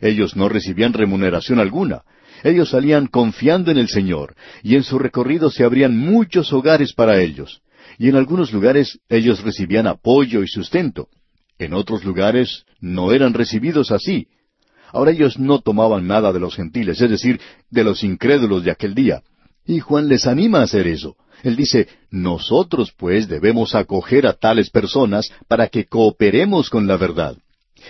Ellos no recibían remuneración alguna. Ellos salían confiando en el Señor, y en su recorrido se abrían muchos hogares para ellos. Y en algunos lugares ellos recibían apoyo y sustento. En otros lugares no eran recibidos así. Ahora ellos no tomaban nada de los gentiles, es decir, de los incrédulos de aquel día. Y Juan les anima a hacer eso. Él dice, nosotros pues debemos acoger a tales personas para que cooperemos con la verdad.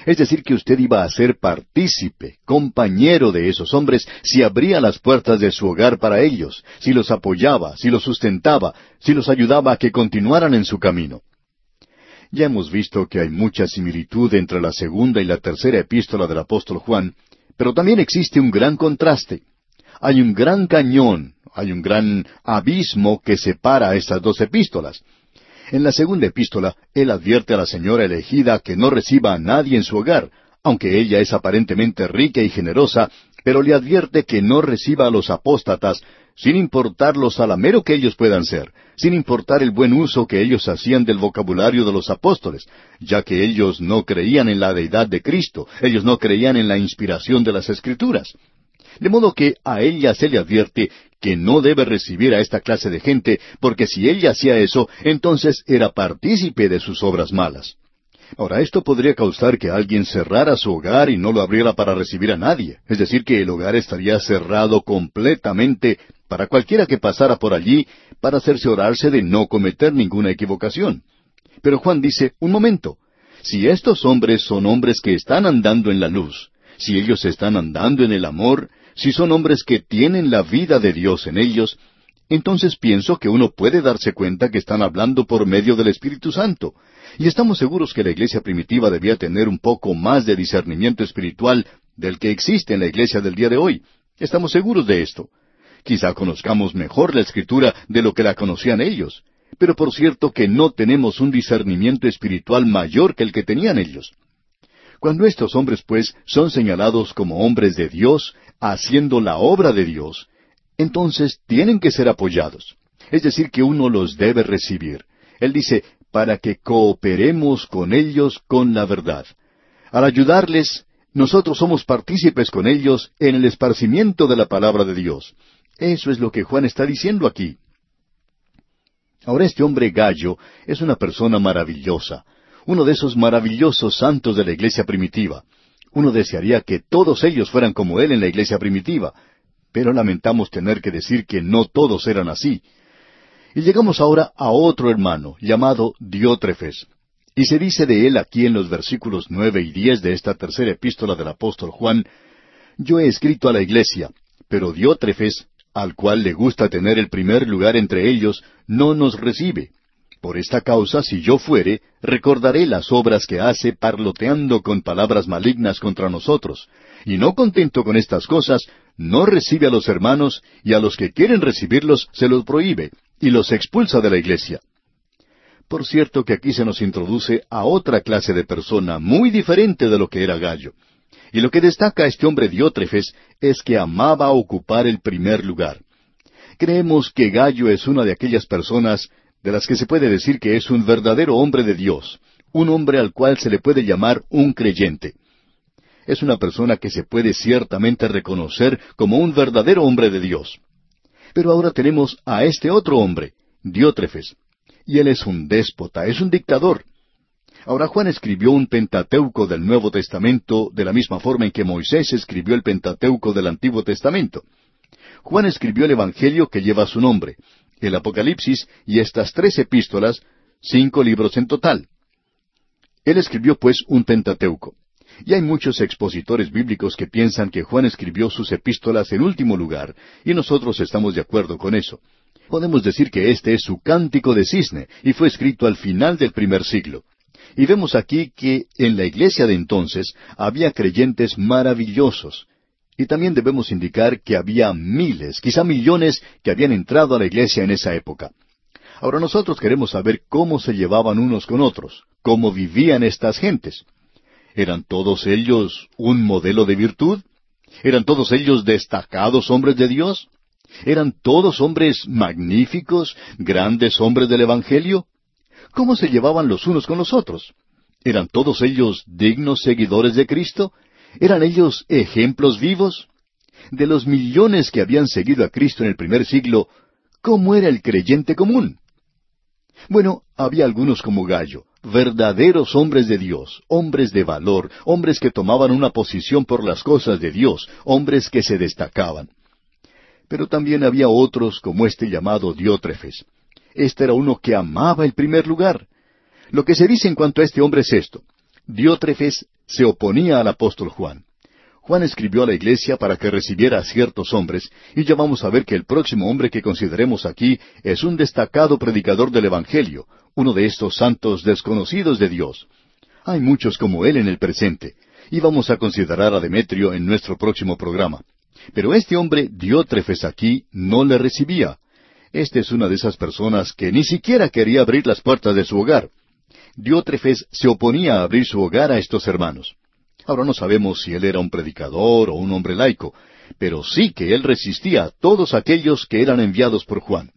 Es decir, que usted iba a ser partícipe, compañero de esos hombres si abría las puertas de su hogar para ellos, si los apoyaba, si los sustentaba, si los ayudaba a que continuaran en su camino. Ya hemos visto que hay mucha similitud entre la segunda y la tercera epístola del apóstol Juan, pero también existe un gran contraste. Hay un gran cañón, hay un gran abismo que separa estas dos epístolas. En la segunda epístola, él advierte a la señora elegida que no reciba a nadie en su hogar, aunque ella es aparentemente rica y generosa, pero le advierte que no reciba a los apóstatas, sin importar lo salamero que ellos puedan ser, sin importar el buen uso que ellos hacían del vocabulario de los apóstoles, ya que ellos no creían en la deidad de Cristo, ellos no creían en la inspiración de las Escrituras. De modo que a ella se le advierte que no debe recibir a esta clase de gente, porque si ella hacía eso, entonces era partícipe de sus obras malas. Ahora, esto podría causar que alguien cerrara su hogar y no lo abriera para recibir a nadie, es decir, que el hogar estaría cerrado completamente para cualquiera que pasara por allí para cerciorarse de no cometer ninguna equivocación. Pero Juan dice, un momento, si estos hombres son hombres que están andando en la luz, si ellos están andando en el amor, si son hombres que tienen la vida de Dios en ellos, entonces pienso que uno puede darse cuenta que están hablando por medio del Espíritu Santo. Y estamos seguros que la iglesia primitiva debía tener un poco más de discernimiento espiritual del que existe en la iglesia del día de hoy. Estamos seguros de esto. Quizá conozcamos mejor la escritura de lo que la conocían ellos, pero por cierto que no tenemos un discernimiento espiritual mayor que el que tenían ellos. Cuando estos hombres, pues, son señalados como hombres de Dios, haciendo la obra de Dios, entonces tienen que ser apoyados. Es decir, que uno los debe recibir. Él dice, para que cooperemos con ellos con la verdad. Al ayudarles, nosotros somos partícipes con ellos en el esparcimiento de la palabra de Dios. Eso es lo que Juan está diciendo aquí. Ahora este hombre Gallo es una persona maravillosa, uno de esos maravillosos santos de la iglesia primitiva. Uno desearía que todos ellos fueran como él en la iglesia primitiva, pero lamentamos tener que decir que no todos eran así. Y llegamos ahora a otro hermano, llamado Diótrefes. Y se dice de él aquí en los versículos nueve y diez de esta tercera epístola del apóstol Juan, Yo he escrito a la iglesia, pero Diótrefes, al cual le gusta tener el primer lugar entre ellos, no nos recibe. Por esta causa, si yo fuere, recordaré las obras que hace parloteando con palabras malignas contra nosotros, y no contento con estas cosas, no recibe a los hermanos, y a los que quieren recibirlos se los prohíbe, y los expulsa de la iglesia. Por cierto que aquí se nos introduce a otra clase de persona muy diferente de lo que era Gallo. Y lo que destaca este hombre Diótrefes es que amaba ocupar el primer lugar. Creemos que Gallo es una de aquellas personas de las que se puede decir que es un verdadero hombre de Dios, un hombre al cual se le puede llamar un creyente. Es una persona que se puede ciertamente reconocer como un verdadero hombre de Dios. Pero ahora tenemos a este otro hombre, Diótrefes, y él es un déspota, es un dictador. Ahora Juan escribió un Pentateuco del Nuevo Testamento de la misma forma en que Moisés escribió el Pentateuco del Antiguo Testamento. Juan escribió el Evangelio que lleva su nombre, el Apocalipsis y estas tres epístolas, cinco libros en total. Él escribió pues un Pentateuco. Y hay muchos expositores bíblicos que piensan que Juan escribió sus epístolas en último lugar, y nosotros estamos de acuerdo con eso. Podemos decir que este es su cántico de cisne, y fue escrito al final del primer siglo. Y vemos aquí que en la iglesia de entonces había creyentes maravillosos, y también debemos indicar que había miles, quizá millones, que habían entrado a la iglesia en esa época. Ahora nosotros queremos saber cómo se llevaban unos con otros, cómo vivían estas gentes. ¿Eran todos ellos un modelo de virtud? ¿Eran todos ellos destacados hombres de Dios? ¿Eran todos hombres magníficos, grandes hombres del Evangelio? ¿Cómo se llevaban los unos con los otros? ¿Eran todos ellos dignos seguidores de Cristo? ¿Eran ellos ejemplos vivos? De los millones que habían seguido a Cristo en el primer siglo, ¿cómo era el creyente común? Bueno, había algunos como Gallo, verdaderos hombres de Dios, hombres de valor, hombres que tomaban una posición por las cosas de Dios, hombres que se destacaban. Pero también había otros como este llamado Diótrefes. Este era uno que amaba el primer lugar. Lo que se dice en cuanto a este hombre es esto. Diótrefes se oponía al apóstol Juan. Juan escribió a la iglesia para que recibiera a ciertos hombres, y ya vamos a ver que el próximo hombre que consideremos aquí es un destacado predicador del Evangelio, uno de estos santos desconocidos de Dios. Hay muchos como él en el presente, y vamos a considerar a Demetrio en nuestro próximo programa. Pero este hombre, Diótrefes aquí, no le recibía. Este es una de esas personas que ni siquiera quería abrir las puertas de su hogar. Diótrefes se oponía a abrir su hogar a estos hermanos. Ahora no sabemos si él era un predicador o un hombre laico, pero sí que él resistía a todos aquellos que eran enviados por Juan.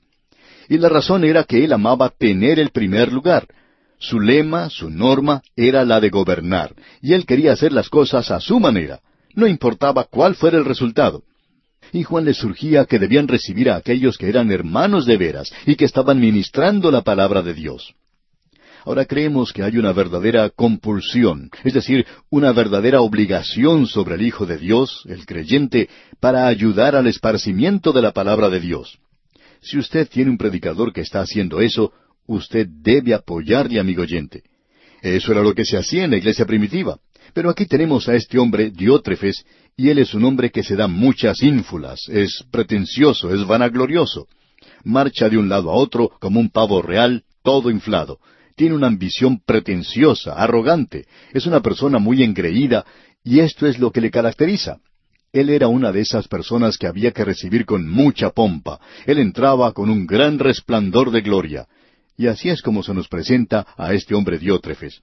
Y la razón era que él amaba tener el primer lugar. Su lema, su norma, era la de gobernar, y él quería hacer las cosas a su manera, no importaba cuál fuera el resultado. Y Juan le surgía que debían recibir a aquellos que eran hermanos de veras y que estaban ministrando la palabra de Dios. Ahora creemos que hay una verdadera compulsión, es decir, una verdadera obligación sobre el Hijo de Dios, el creyente, para ayudar al esparcimiento de la palabra de Dios. Si usted tiene un predicador que está haciendo eso, usted debe apoyarle, amigo oyente. Eso era lo que se hacía en la iglesia primitiva. Pero aquí tenemos a este hombre Diótrefes, y él es un hombre que se da muchas ínfulas, es pretencioso, es vanaglorioso. Marcha de un lado a otro como un pavo real, todo inflado tiene una ambición pretenciosa, arrogante, es una persona muy engreída, y esto es lo que le caracteriza. Él era una de esas personas que había que recibir con mucha pompa. Él entraba con un gran resplandor de gloria. Y así es como se nos presenta a este hombre Diótrefes.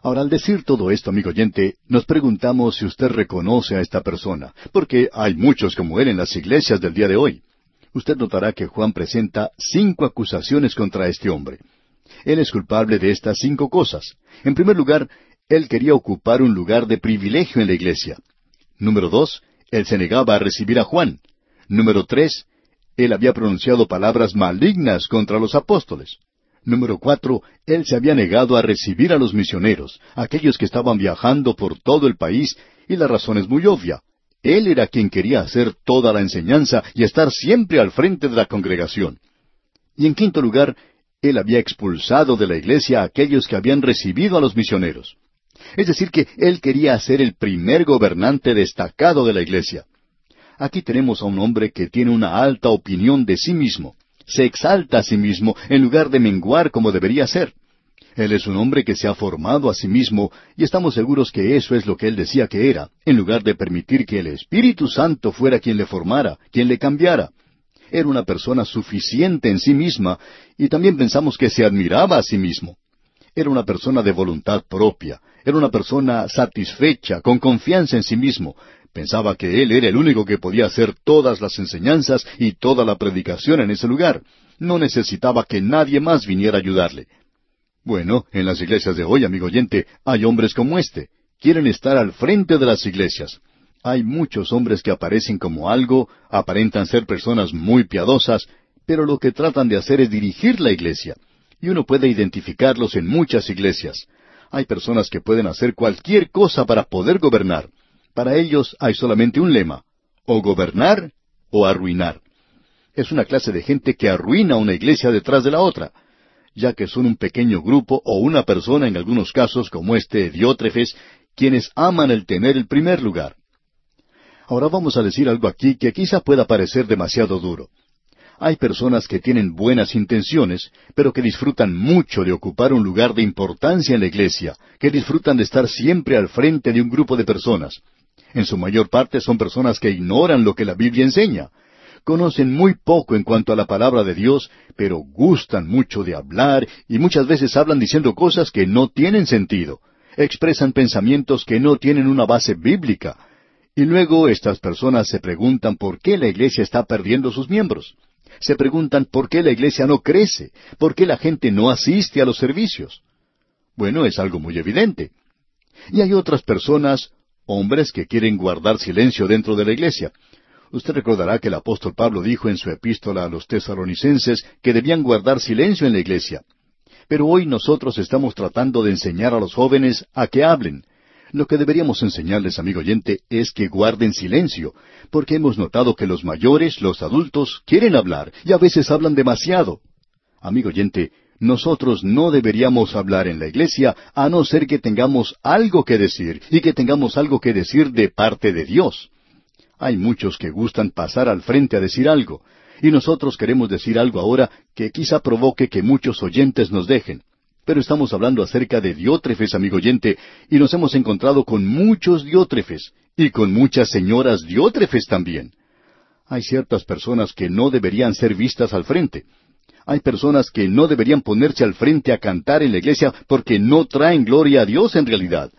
Ahora, al decir todo esto, amigo oyente, nos preguntamos si usted reconoce a esta persona, porque hay muchos como él en las iglesias del día de hoy. Usted notará que Juan presenta cinco acusaciones contra este hombre. Él es culpable de estas cinco cosas. En primer lugar, él quería ocupar un lugar de privilegio en la iglesia. Número dos, él se negaba a recibir a Juan. Número tres, él había pronunciado palabras malignas contra los apóstoles. Número cuatro, él se había negado a recibir a los misioneros, aquellos que estaban viajando por todo el país, y la razón es muy obvia. Él era quien quería hacer toda la enseñanza y estar siempre al frente de la congregación. Y en quinto lugar, él había expulsado de la iglesia a aquellos que habían recibido a los misioneros. Es decir, que él quería ser el primer gobernante destacado de la iglesia. Aquí tenemos a un hombre que tiene una alta opinión de sí mismo. Se exalta a sí mismo en lugar de menguar como debería ser. Él es un hombre que se ha formado a sí mismo y estamos seguros que eso es lo que él decía que era, en lugar de permitir que el Espíritu Santo fuera quien le formara, quien le cambiara. Era una persona suficiente en sí misma y también pensamos que se admiraba a sí mismo. Era una persona de voluntad propia, era una persona satisfecha, con confianza en sí mismo. Pensaba que él era el único que podía hacer todas las enseñanzas y toda la predicación en ese lugar. No necesitaba que nadie más viniera a ayudarle. Bueno, en las iglesias de hoy, amigo oyente, hay hombres como este. Quieren estar al frente de las iglesias. Hay muchos hombres que aparecen como algo, aparentan ser personas muy piadosas, pero lo que tratan de hacer es dirigir la iglesia. Y uno puede identificarlos en muchas iglesias. Hay personas que pueden hacer cualquier cosa para poder gobernar. Para ellos hay solamente un lema, o gobernar o arruinar. Es una clase de gente que arruina una iglesia detrás de la otra, ya que son un pequeño grupo o una persona en algunos casos como este Diótrefes, quienes aman el tener el primer lugar. Ahora vamos a decir algo aquí que quizá pueda parecer demasiado duro. Hay personas que tienen buenas intenciones, pero que disfrutan mucho de ocupar un lugar de importancia en la iglesia, que disfrutan de estar siempre al frente de un grupo de personas. En su mayor parte son personas que ignoran lo que la Biblia enseña. Conocen muy poco en cuanto a la palabra de Dios, pero gustan mucho de hablar y muchas veces hablan diciendo cosas que no tienen sentido. Expresan pensamientos que no tienen una base bíblica y luego estas personas se preguntan por qué la iglesia está perdiendo sus miembros. Se preguntan por qué la iglesia no crece, por qué la gente no asiste a los servicios. Bueno, es algo muy evidente. Y hay otras personas, hombres que quieren guardar silencio dentro de la iglesia. Usted recordará que el apóstol Pablo dijo en su epístola a los tesaronicenses que debían guardar silencio en la iglesia. Pero hoy nosotros estamos tratando de enseñar a los jóvenes a que hablen, Lo que deberíamos enseñarles, amigo oyente, es que guarden silencio, porque hemos notado que los mayores, los adultos, quieren hablar y a veces hablan demasiado. Amigo oyente, nosotros no deberíamos hablar en la iglesia a no ser que tengamos algo que decir y que tengamos algo que decir de parte de Dios. Hay muchos que gustan pasar al frente a decir algo, y nosotros queremos decir algo ahora que quizá provoque que muchos oyentes nos dejen. Pero estamos hablando acerca de diótrefes, amigo oyente, y nos hemos encontrado con muchos diótrefes, y con muchas señoras diótrefes también. Hay ciertas personas que no deberían ser vistas al frente, hay personas que no deberían ponerse al frente a cantar en la iglesia porque no traen gloria a Dios en realidad.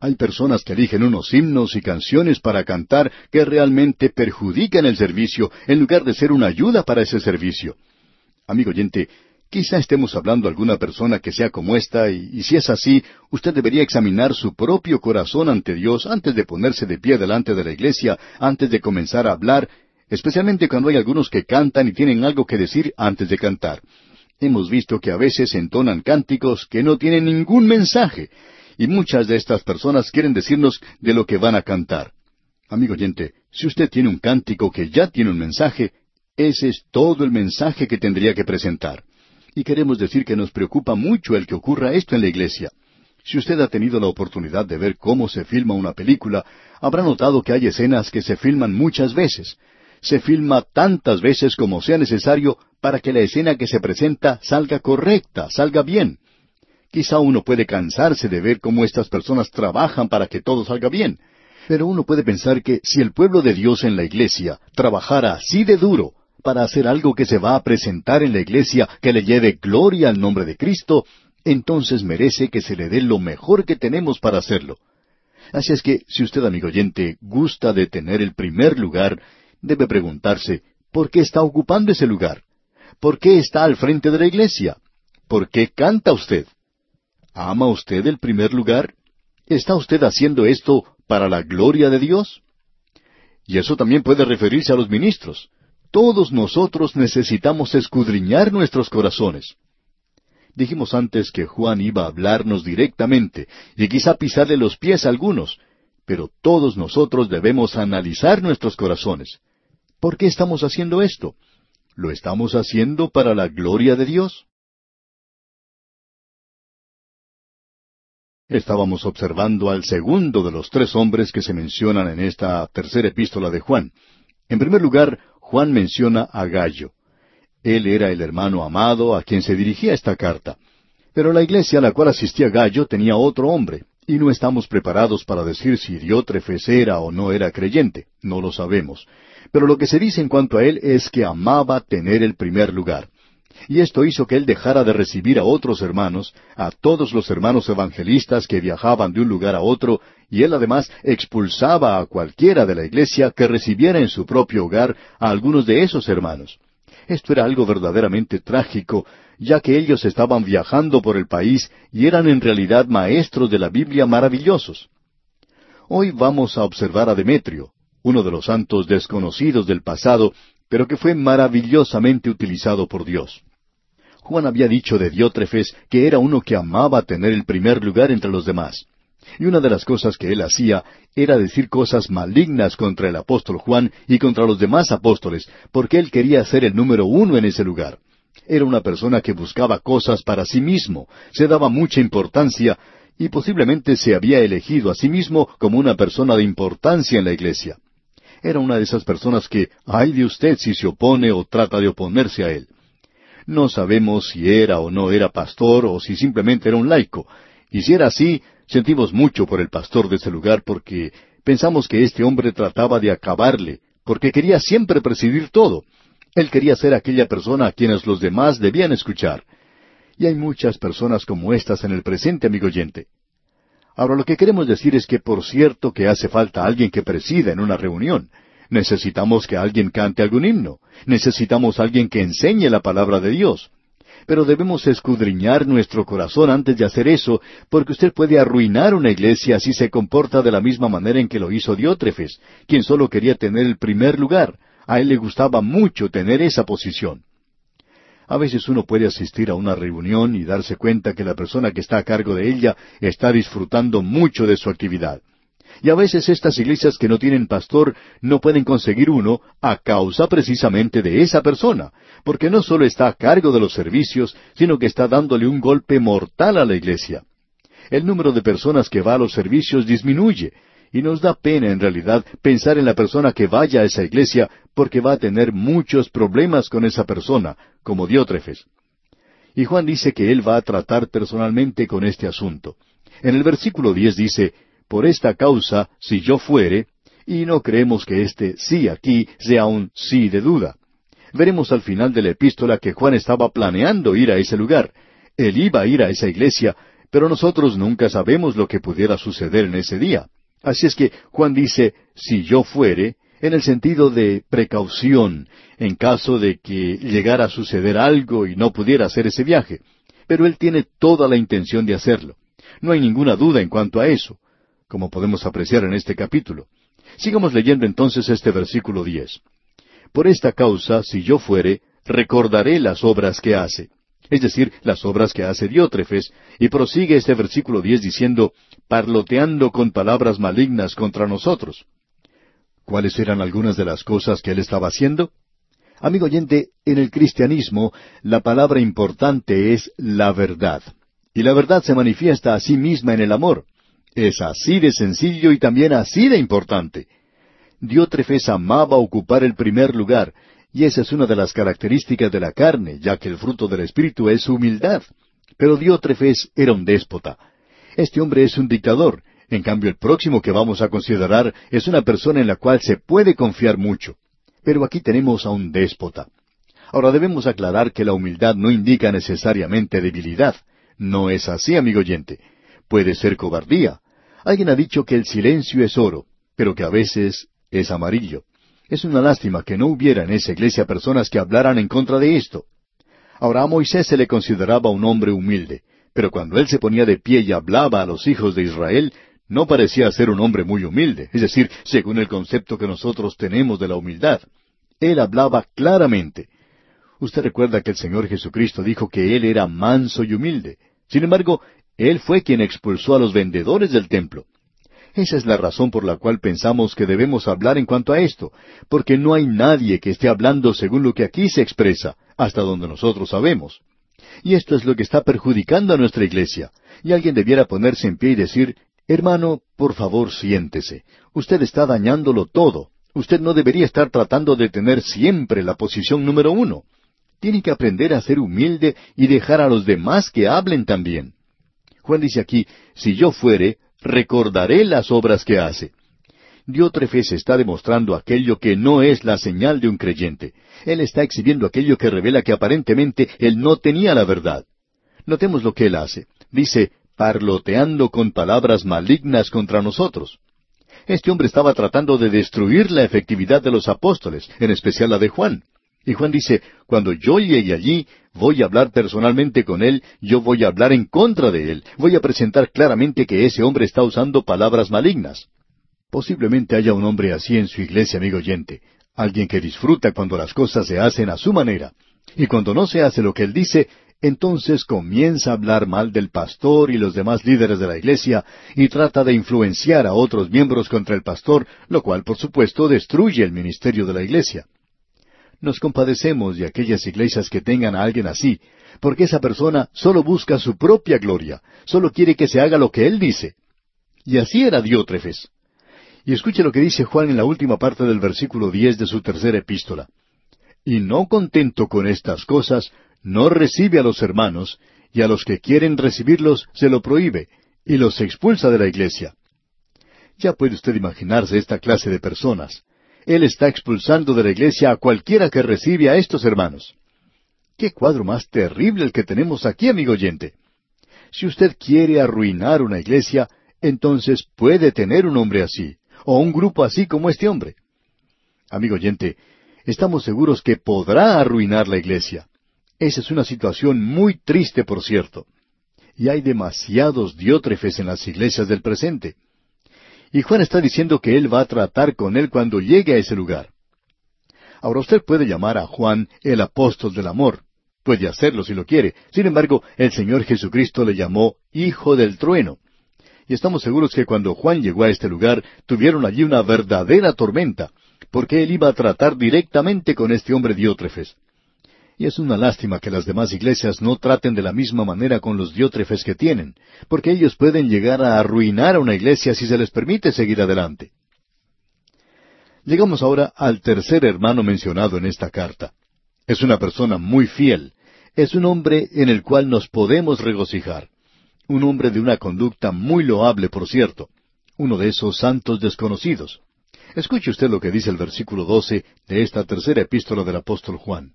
Hay personas que eligen unos himnos y canciones para cantar que realmente perjudican el servicio en lugar de ser una ayuda para ese servicio. Amigo oyente, quizá estemos hablando de alguna persona que sea como esta y, y, si es así, usted debería examinar su propio corazón ante Dios antes de ponerse de pie delante de la iglesia, antes de comenzar a hablar especialmente cuando hay algunos que cantan y tienen algo que decir antes de cantar. Hemos visto que a veces entonan cánticos que no tienen ningún mensaje, y muchas de estas personas quieren decirnos de lo que van a cantar. Amigo oyente, si usted tiene un cántico que ya tiene un mensaje, ese es todo el mensaje que tendría que presentar. Y queremos decir que nos preocupa mucho el que ocurra esto en la iglesia. Si usted ha tenido la oportunidad de ver cómo se filma una película, habrá notado que hay escenas que se filman muchas veces, se filma tantas veces como sea necesario para que la escena que se presenta salga correcta, salga bien. Quizá uno puede cansarse de ver cómo estas personas trabajan para que todo salga bien, pero uno puede pensar que si el pueblo de Dios en la iglesia trabajara así de duro para hacer algo que se va a presentar en la iglesia que le lleve gloria al nombre de Cristo, entonces merece que se le dé lo mejor que tenemos para hacerlo. Así es que, si usted, amigo oyente, gusta de tener el primer lugar debe preguntarse, ¿por qué está ocupando ese lugar? ¿Por qué está al frente de la iglesia? ¿Por qué canta usted? ¿Ama usted el primer lugar? ¿Está usted haciendo esto para la gloria de Dios? Y eso también puede referirse a los ministros. Todos nosotros necesitamos escudriñar nuestros corazones. Dijimos antes que Juan iba a hablarnos directamente y quizá pisarle los pies a algunos, pero todos nosotros debemos analizar nuestros corazones. ¿Por qué estamos haciendo esto? ¿Lo estamos haciendo para la gloria de Dios? Estábamos observando al segundo de los tres hombres que se mencionan en esta tercera epístola de Juan. En primer lugar, Juan menciona a Gallo. Él era el hermano amado a quien se dirigía esta carta. Pero la iglesia a la cual asistía Gallo tenía otro hombre, y no estamos preparados para decir si Diótrefes era o no era creyente, no lo sabemos. Pero lo que se dice en cuanto a él es que amaba tener el primer lugar. Y esto hizo que él dejara de recibir a otros hermanos, a todos los hermanos evangelistas que viajaban de un lugar a otro, y él además expulsaba a cualquiera de la iglesia que recibiera en su propio hogar a algunos de esos hermanos. Esto era algo verdaderamente trágico, ya que ellos estaban viajando por el país y eran en realidad maestros de la Biblia maravillosos. Hoy vamos a observar a Demetrio, uno de los santos desconocidos del pasado, pero que fue maravillosamente utilizado por Dios. Juan había dicho de Diótrefes que era uno que amaba tener el primer lugar entre los demás. Y una de las cosas que él hacía era decir cosas malignas contra el apóstol Juan y contra los demás apóstoles, porque él quería ser el número uno en ese lugar. Era una persona que buscaba cosas para sí mismo, se daba mucha importancia y posiblemente se había elegido a sí mismo como una persona de importancia en la iglesia. Era una de esas personas que, ay de usted si se opone o trata de oponerse a él. No sabemos si era o no era pastor o si simplemente era un laico. Y si era así, sentimos mucho por el pastor de ese lugar porque pensamos que este hombre trataba de acabarle, porque quería siempre presidir todo. Él quería ser aquella persona a quienes los demás debían escuchar. Y hay muchas personas como estas en el presente, amigo oyente. Ahora lo que queremos decir es que por cierto que hace falta alguien que presida en una reunión. Necesitamos que alguien cante algún himno. Necesitamos alguien que enseñe la palabra de Dios. Pero debemos escudriñar nuestro corazón antes de hacer eso, porque usted puede arruinar una iglesia si se comporta de la misma manera en que lo hizo Diótrefes, quien solo quería tener el primer lugar. A él le gustaba mucho tener esa posición. A veces uno puede asistir a una reunión y darse cuenta que la persona que está a cargo de ella está disfrutando mucho de su actividad. Y a veces estas iglesias que no tienen pastor no pueden conseguir uno a causa precisamente de esa persona, porque no solo está a cargo de los servicios, sino que está dándole un golpe mortal a la iglesia. El número de personas que va a los servicios disminuye, y nos da pena en realidad pensar en la persona que vaya a esa iglesia porque va a tener muchos problemas con esa persona, como Diótrefes. Y Juan dice que él va a tratar personalmente con este asunto. En el versículo diez dice, Por esta causa, si yo fuere, y no creemos que este sí aquí sea un sí de duda. Veremos al final de la epístola que Juan estaba planeando ir a ese lugar. Él iba a ir a esa iglesia, pero nosotros nunca sabemos lo que pudiera suceder en ese día. Así es que Juan dice, si yo fuere, en el sentido de precaución, en caso de que llegara a suceder algo y no pudiera hacer ese viaje. Pero él tiene toda la intención de hacerlo. No hay ninguna duda en cuanto a eso, como podemos apreciar en este capítulo. Sigamos leyendo entonces este versículo diez. Por esta causa, si yo fuere, recordaré las obras que hace es decir, las obras que hace Diótrefes, y prosigue este versículo diez diciendo, parloteando con palabras malignas contra nosotros. ¿Cuáles eran algunas de las cosas que él estaba haciendo? Amigo oyente, en el cristianismo la palabra importante es la verdad. Y la verdad se manifiesta a sí misma en el amor. Es así de sencillo y también así de importante. Diótrefes amaba ocupar el primer lugar, y esa es una de las características de la carne, ya que el fruto del Espíritu es humildad. Pero Diótrefes era un déspota. Este hombre es un dictador. En cambio, el próximo que vamos a considerar es una persona en la cual se puede confiar mucho. Pero aquí tenemos a un déspota. Ahora debemos aclarar que la humildad no indica necesariamente debilidad. No es así, amigo oyente. Puede ser cobardía. Alguien ha dicho que el silencio es oro, pero que a veces es amarillo. Es una lástima que no hubiera en esa iglesia personas que hablaran en contra de esto. Ahora a Moisés se le consideraba un hombre humilde, pero cuando él se ponía de pie y hablaba a los hijos de Israel, no parecía ser un hombre muy humilde, es decir, según el concepto que nosotros tenemos de la humildad. Él hablaba claramente. Usted recuerda que el Señor Jesucristo dijo que Él era manso y humilde. Sin embargo, Él fue quien expulsó a los vendedores del templo. Esa es la razón por la cual pensamos que debemos hablar en cuanto a esto, porque no hay nadie que esté hablando según lo que aquí se expresa, hasta donde nosotros sabemos. Y esto es lo que está perjudicando a nuestra iglesia. Y alguien debiera ponerse en pie y decir, hermano, por favor siéntese. Usted está dañándolo todo. Usted no debería estar tratando de tener siempre la posición número uno. Tiene que aprender a ser humilde y dejar a los demás que hablen también. Juan dice aquí, si yo fuere, recordaré las obras que hace. Diótrefes está demostrando aquello que no es la señal de un creyente. Él está exhibiendo aquello que revela que aparentemente él no tenía la verdad. Notemos lo que él hace. Dice, parloteando con palabras malignas contra nosotros. Este hombre estaba tratando de destruir la efectividad de los apóstoles, en especial la de Juan. Y Juan dice, cuando yo llegue allí, voy a hablar personalmente con él, yo voy a hablar en contra de él, voy a presentar claramente que ese hombre está usando palabras malignas. Posiblemente haya un hombre así en su iglesia, amigo oyente, alguien que disfruta cuando las cosas se hacen a su manera. Y cuando no se hace lo que él dice, entonces comienza a hablar mal del pastor y los demás líderes de la iglesia y trata de influenciar a otros miembros contra el pastor, lo cual por supuesto destruye el ministerio de la iglesia. Nos compadecemos de aquellas iglesias que tengan a alguien así, porque esa persona solo busca su propia gloria, solo quiere que se haga lo que él dice. Y así era Diótrefes. Y escuche lo que dice Juan en la última parte del versículo diez de su tercera epístola. Y no contento con estas cosas, no recibe a los hermanos, y a los que quieren recibirlos se lo prohíbe, y los expulsa de la iglesia. Ya puede usted imaginarse esta clase de personas. Él está expulsando de la iglesia a cualquiera que recibe a estos hermanos. Qué cuadro más terrible el que tenemos aquí, amigo oyente. Si usted quiere arruinar una iglesia, entonces puede tener un hombre así, o un grupo así como este hombre. Amigo oyente, estamos seguros que podrá arruinar la iglesia. Esa es una situación muy triste, por cierto. Y hay demasiados diótrefes en las iglesias del presente. Y Juan está diciendo que él va a tratar con él cuando llegue a ese lugar. Ahora usted puede llamar a Juan el apóstol del amor. Puede hacerlo si lo quiere. Sin embargo, el Señor Jesucristo le llamó Hijo del Trueno. Y estamos seguros que cuando Juan llegó a este lugar, tuvieron allí una verdadera tormenta, porque él iba a tratar directamente con este hombre Diótrefes. Y es una lástima que las demás iglesias no traten de la misma manera con los diótrefes que tienen, porque ellos pueden llegar a arruinar a una iglesia si se les permite seguir adelante. Llegamos ahora al tercer hermano mencionado en esta carta. Es una persona muy fiel, es un hombre en el cual nos podemos regocijar, un hombre de una conducta muy loable, por cierto, uno de esos santos desconocidos. Escuche usted lo que dice el versículo doce de esta tercera epístola del apóstol Juan.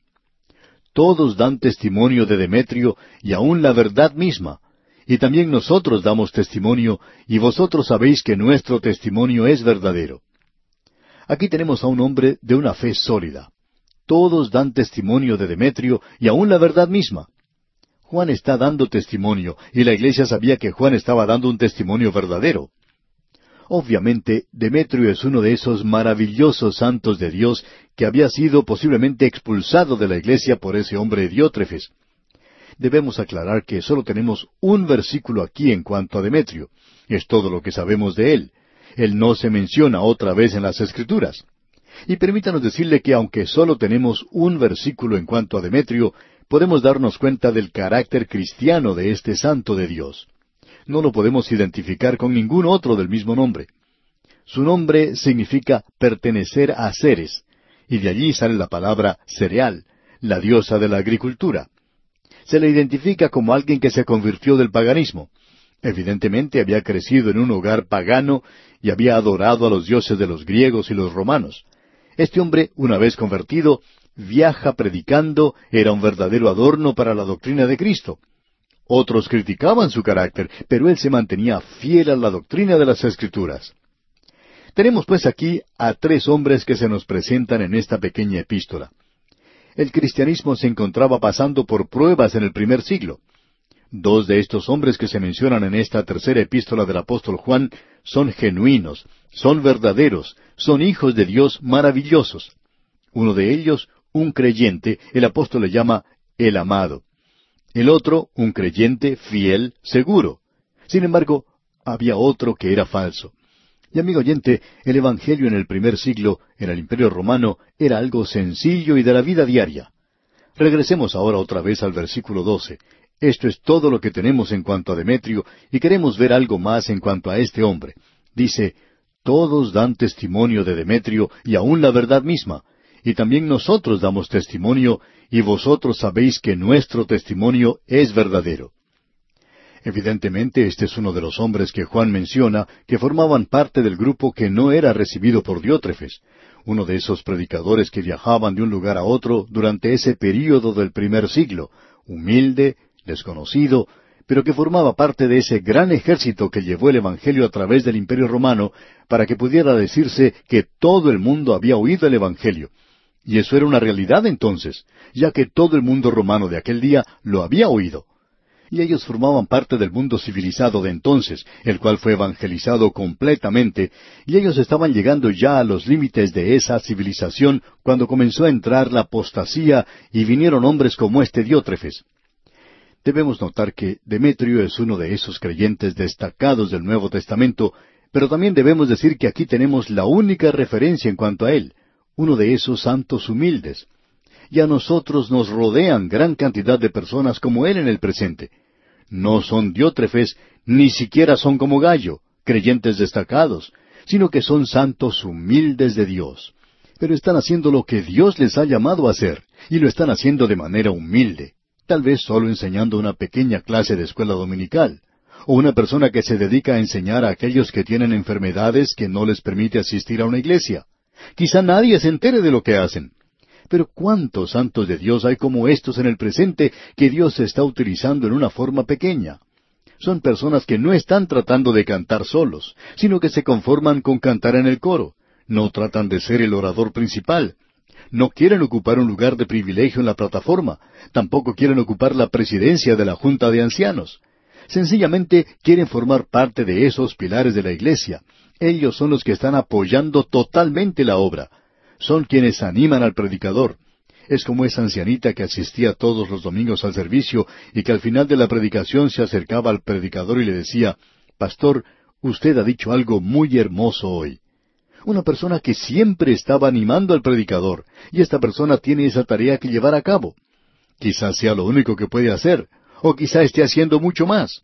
Todos dan testimonio de Demetrio y aun la verdad misma, y también nosotros damos testimonio, y vosotros sabéis que nuestro testimonio es verdadero. Aquí tenemos a un hombre de una fe sólida. Todos dan testimonio de Demetrio y aún la verdad misma. Juan está dando testimonio, y la iglesia sabía que Juan estaba dando un testimonio verdadero. Obviamente, Demetrio es uno de esos maravillosos santos de Dios que había sido posiblemente expulsado de la iglesia por ese hombre Diótrefes. Debemos aclarar que solo tenemos un versículo aquí en cuanto a Demetrio. Es todo lo que sabemos de él. Él no se menciona otra vez en las Escrituras. Y permítanos decirle que aunque solo tenemos un versículo en cuanto a Demetrio, podemos darnos cuenta del carácter cristiano de este santo de Dios. No lo podemos identificar con ningún otro del mismo nombre. Su nombre significa pertenecer a Ceres, y de allí sale la palabra cereal, la diosa de la agricultura. Se le identifica como alguien que se convirtió del paganismo. Evidentemente había crecido en un hogar pagano y había adorado a los dioses de los griegos y los romanos. Este hombre, una vez convertido, viaja predicando, era un verdadero adorno para la doctrina de Cristo. Otros criticaban su carácter, pero él se mantenía fiel a la doctrina de las Escrituras. Tenemos pues aquí a tres hombres que se nos presentan en esta pequeña epístola. El cristianismo se encontraba pasando por pruebas en el primer siglo. Dos de estos hombres que se mencionan en esta tercera epístola del apóstol Juan son genuinos, son verdaderos, son hijos de Dios maravillosos. Uno de ellos, un creyente, el apóstol le llama el amado. El otro, un creyente fiel, seguro. Sin embargo, había otro que era falso. Y amigo oyente, el Evangelio en el primer siglo, en el Imperio Romano, era algo sencillo y de la vida diaria. Regresemos ahora otra vez al versículo doce. Esto es todo lo que tenemos en cuanto a Demetrio, y queremos ver algo más en cuanto a este hombre. Dice, Todos dan testimonio de Demetrio y aun la verdad misma, y también nosotros damos testimonio, y vosotros sabéis que nuestro testimonio es verdadero. Evidentemente este es uno de los hombres que Juan menciona que formaban parte del grupo que no era recibido por Diótrefes, uno de esos predicadores que viajaban de un lugar a otro durante ese período del primer siglo, humilde, desconocido, pero que formaba parte de ese gran ejército que llevó el Evangelio a través del Imperio Romano para que pudiera decirse que todo el mundo había oído el Evangelio. Y eso era una realidad entonces, ya que todo el mundo romano de aquel día lo había oído. Y ellos formaban parte del mundo civilizado de entonces, el cual fue evangelizado completamente, y ellos estaban llegando ya a los límites de esa civilización cuando comenzó a entrar la apostasía y vinieron hombres como este Diótrefes. Debemos notar que Demetrio es uno de esos creyentes destacados del Nuevo Testamento, pero también debemos decir que aquí tenemos la única referencia en cuanto a él, uno de esos santos humildes. Y a nosotros nos rodean gran cantidad de personas como él en el presente. No son diótrefes, ni siquiera son como Gallo, creyentes destacados, sino que son santos humildes de Dios. Pero están haciendo lo que Dios les ha llamado a hacer, y lo están haciendo de manera humilde tal vez solo enseñando una pequeña clase de escuela dominical, o una persona que se dedica a enseñar a aquellos que tienen enfermedades que no les permite asistir a una iglesia. Quizá nadie se entere de lo que hacen. Pero cuántos santos de Dios hay como estos en el presente que Dios está utilizando en una forma pequeña. Son personas que no están tratando de cantar solos, sino que se conforman con cantar en el coro. No tratan de ser el orador principal, no quieren ocupar un lugar de privilegio en la plataforma, tampoco quieren ocupar la presidencia de la Junta de Ancianos. Sencillamente quieren formar parte de esos pilares de la Iglesia. Ellos son los que están apoyando totalmente la obra. Son quienes animan al predicador. Es como esa ancianita que asistía todos los domingos al servicio y que al final de la predicación se acercaba al predicador y le decía, Pastor, usted ha dicho algo muy hermoso hoy. Una persona que siempre estaba animando al predicador, y esta persona tiene esa tarea que llevar a cabo. Quizás sea lo único que puede hacer, o quizá esté haciendo mucho más.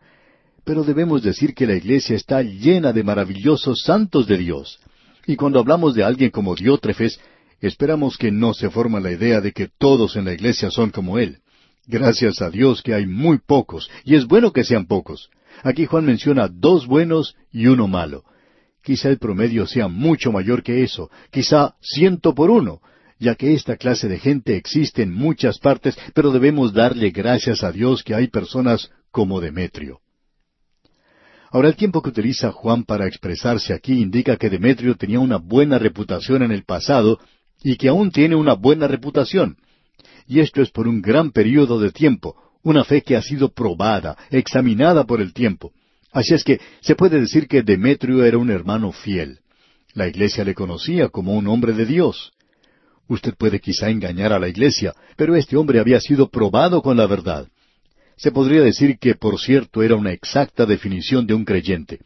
Pero debemos decir que la iglesia está llena de maravillosos santos de Dios. Y cuando hablamos de alguien como Diótrefes, esperamos que no se forma la idea de que todos en la iglesia son como él. Gracias a Dios que hay muy pocos, y es bueno que sean pocos. Aquí Juan menciona dos buenos y uno malo. Quizá el promedio sea mucho mayor que eso, quizá ciento por uno, ya que esta clase de gente existe en muchas partes, pero debemos darle gracias a Dios que hay personas como Demetrio. Ahora el tiempo que utiliza Juan para expresarse aquí indica que Demetrio tenía una buena reputación en el pasado y que aún tiene una buena reputación. Y esto es por un gran período de tiempo, una fe que ha sido probada, examinada por el tiempo. Así es que se puede decir que Demetrio era un hermano fiel. La iglesia le conocía como un hombre de Dios. Usted puede quizá engañar a la iglesia, pero este hombre había sido probado con la verdad. Se podría decir que, por cierto, era una exacta definición de un creyente.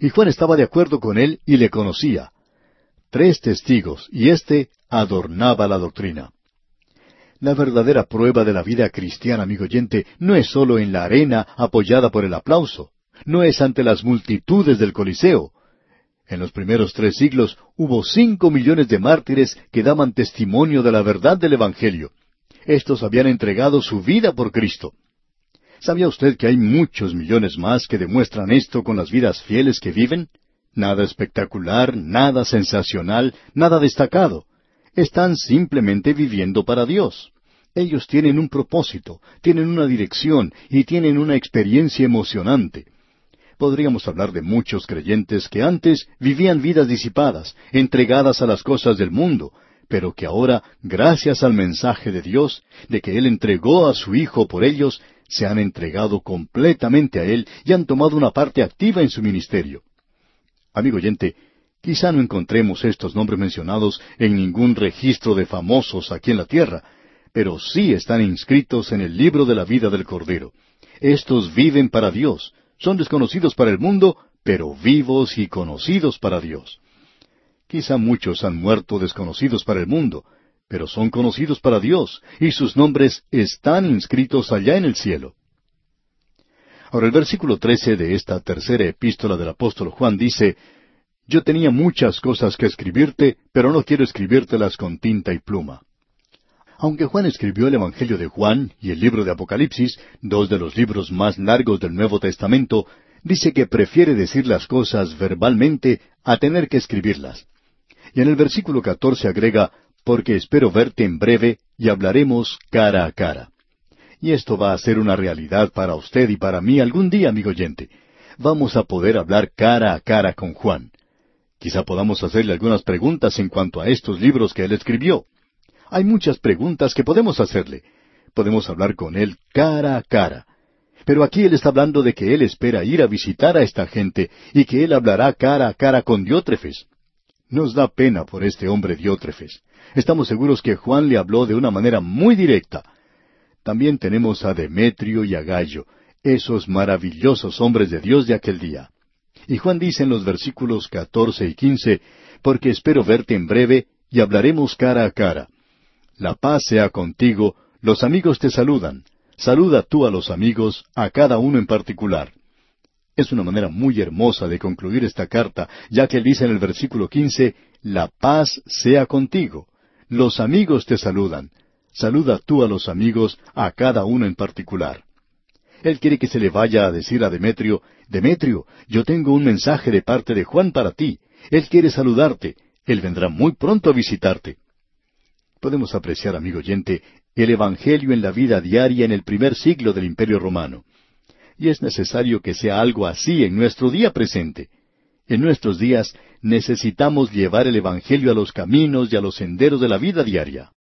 Y Juan estaba de acuerdo con él y le conocía. Tres testigos, y éste adornaba la doctrina. La verdadera prueba de la vida cristiana, amigo oyente, no es sólo en la arena apoyada por el aplauso, no es ante las multitudes del Coliseo. En los primeros tres siglos hubo cinco millones de mártires que daban testimonio de la verdad del Evangelio. Estos habían entregado su vida por Cristo. ¿Sabía usted que hay muchos millones más que demuestran esto con las vidas fieles que viven? Nada espectacular, nada sensacional, nada destacado están simplemente viviendo para Dios. Ellos tienen un propósito, tienen una dirección y tienen una experiencia emocionante. Podríamos hablar de muchos creyentes que antes vivían vidas disipadas, entregadas a las cosas del mundo, pero que ahora, gracias al mensaje de Dios, de que Él entregó a su Hijo por ellos, se han entregado completamente a Él y han tomado una parte activa en su ministerio. Amigo oyente, Quizá no encontremos estos nombres mencionados en ningún registro de famosos aquí en la tierra, pero sí están inscritos en el libro de la vida del Cordero. Estos viven para Dios, son desconocidos para el mundo, pero vivos y conocidos para Dios. Quizá muchos han muerto desconocidos para el mundo, pero son conocidos para Dios, y sus nombres están inscritos allá en el cielo. Ahora el versículo trece de esta tercera epístola del apóstol Juan dice, yo tenía muchas cosas que escribirte, pero no quiero escribírtelas con tinta y pluma. Aunque Juan escribió el Evangelio de Juan y el libro de Apocalipsis, dos de los libros más largos del Nuevo Testamento, dice que prefiere decir las cosas verbalmente a tener que escribirlas. Y en el versículo catorce agrega, porque espero verte en breve y hablaremos cara a cara. Y esto va a ser una realidad para usted y para mí algún día, amigo oyente. Vamos a poder hablar cara a cara con Juan. Quizá podamos hacerle algunas preguntas en cuanto a estos libros que él escribió. Hay muchas preguntas que podemos hacerle. Podemos hablar con él cara a cara. Pero aquí él está hablando de que él espera ir a visitar a esta gente y que él hablará cara a cara con Diótrefes. Nos da pena por este hombre Diótrefes. Estamos seguros que Juan le habló de una manera muy directa. También tenemos a Demetrio y a Gallo, esos maravillosos hombres de Dios de aquel día. Y Juan dice en los versículos catorce y quince, porque espero verte en breve y hablaremos cara a cara. La paz sea contigo, los amigos te saludan. Saluda tú a los amigos, a cada uno en particular. Es una manera muy hermosa de concluir esta carta, ya que él dice en el versículo quince, La paz sea contigo. Los amigos te saludan. Saluda tú a los amigos, a cada uno en particular. Él quiere que se le vaya a decir a Demetrio, Demetrio, yo tengo un mensaje de parte de Juan para ti. Él quiere saludarte. Él vendrá muy pronto a visitarte. Podemos apreciar, amigo oyente, el Evangelio en la vida diaria en el primer siglo del Imperio Romano. Y es necesario que sea algo así en nuestro día presente. En nuestros días necesitamos llevar el Evangelio a los caminos y a los senderos de la vida diaria.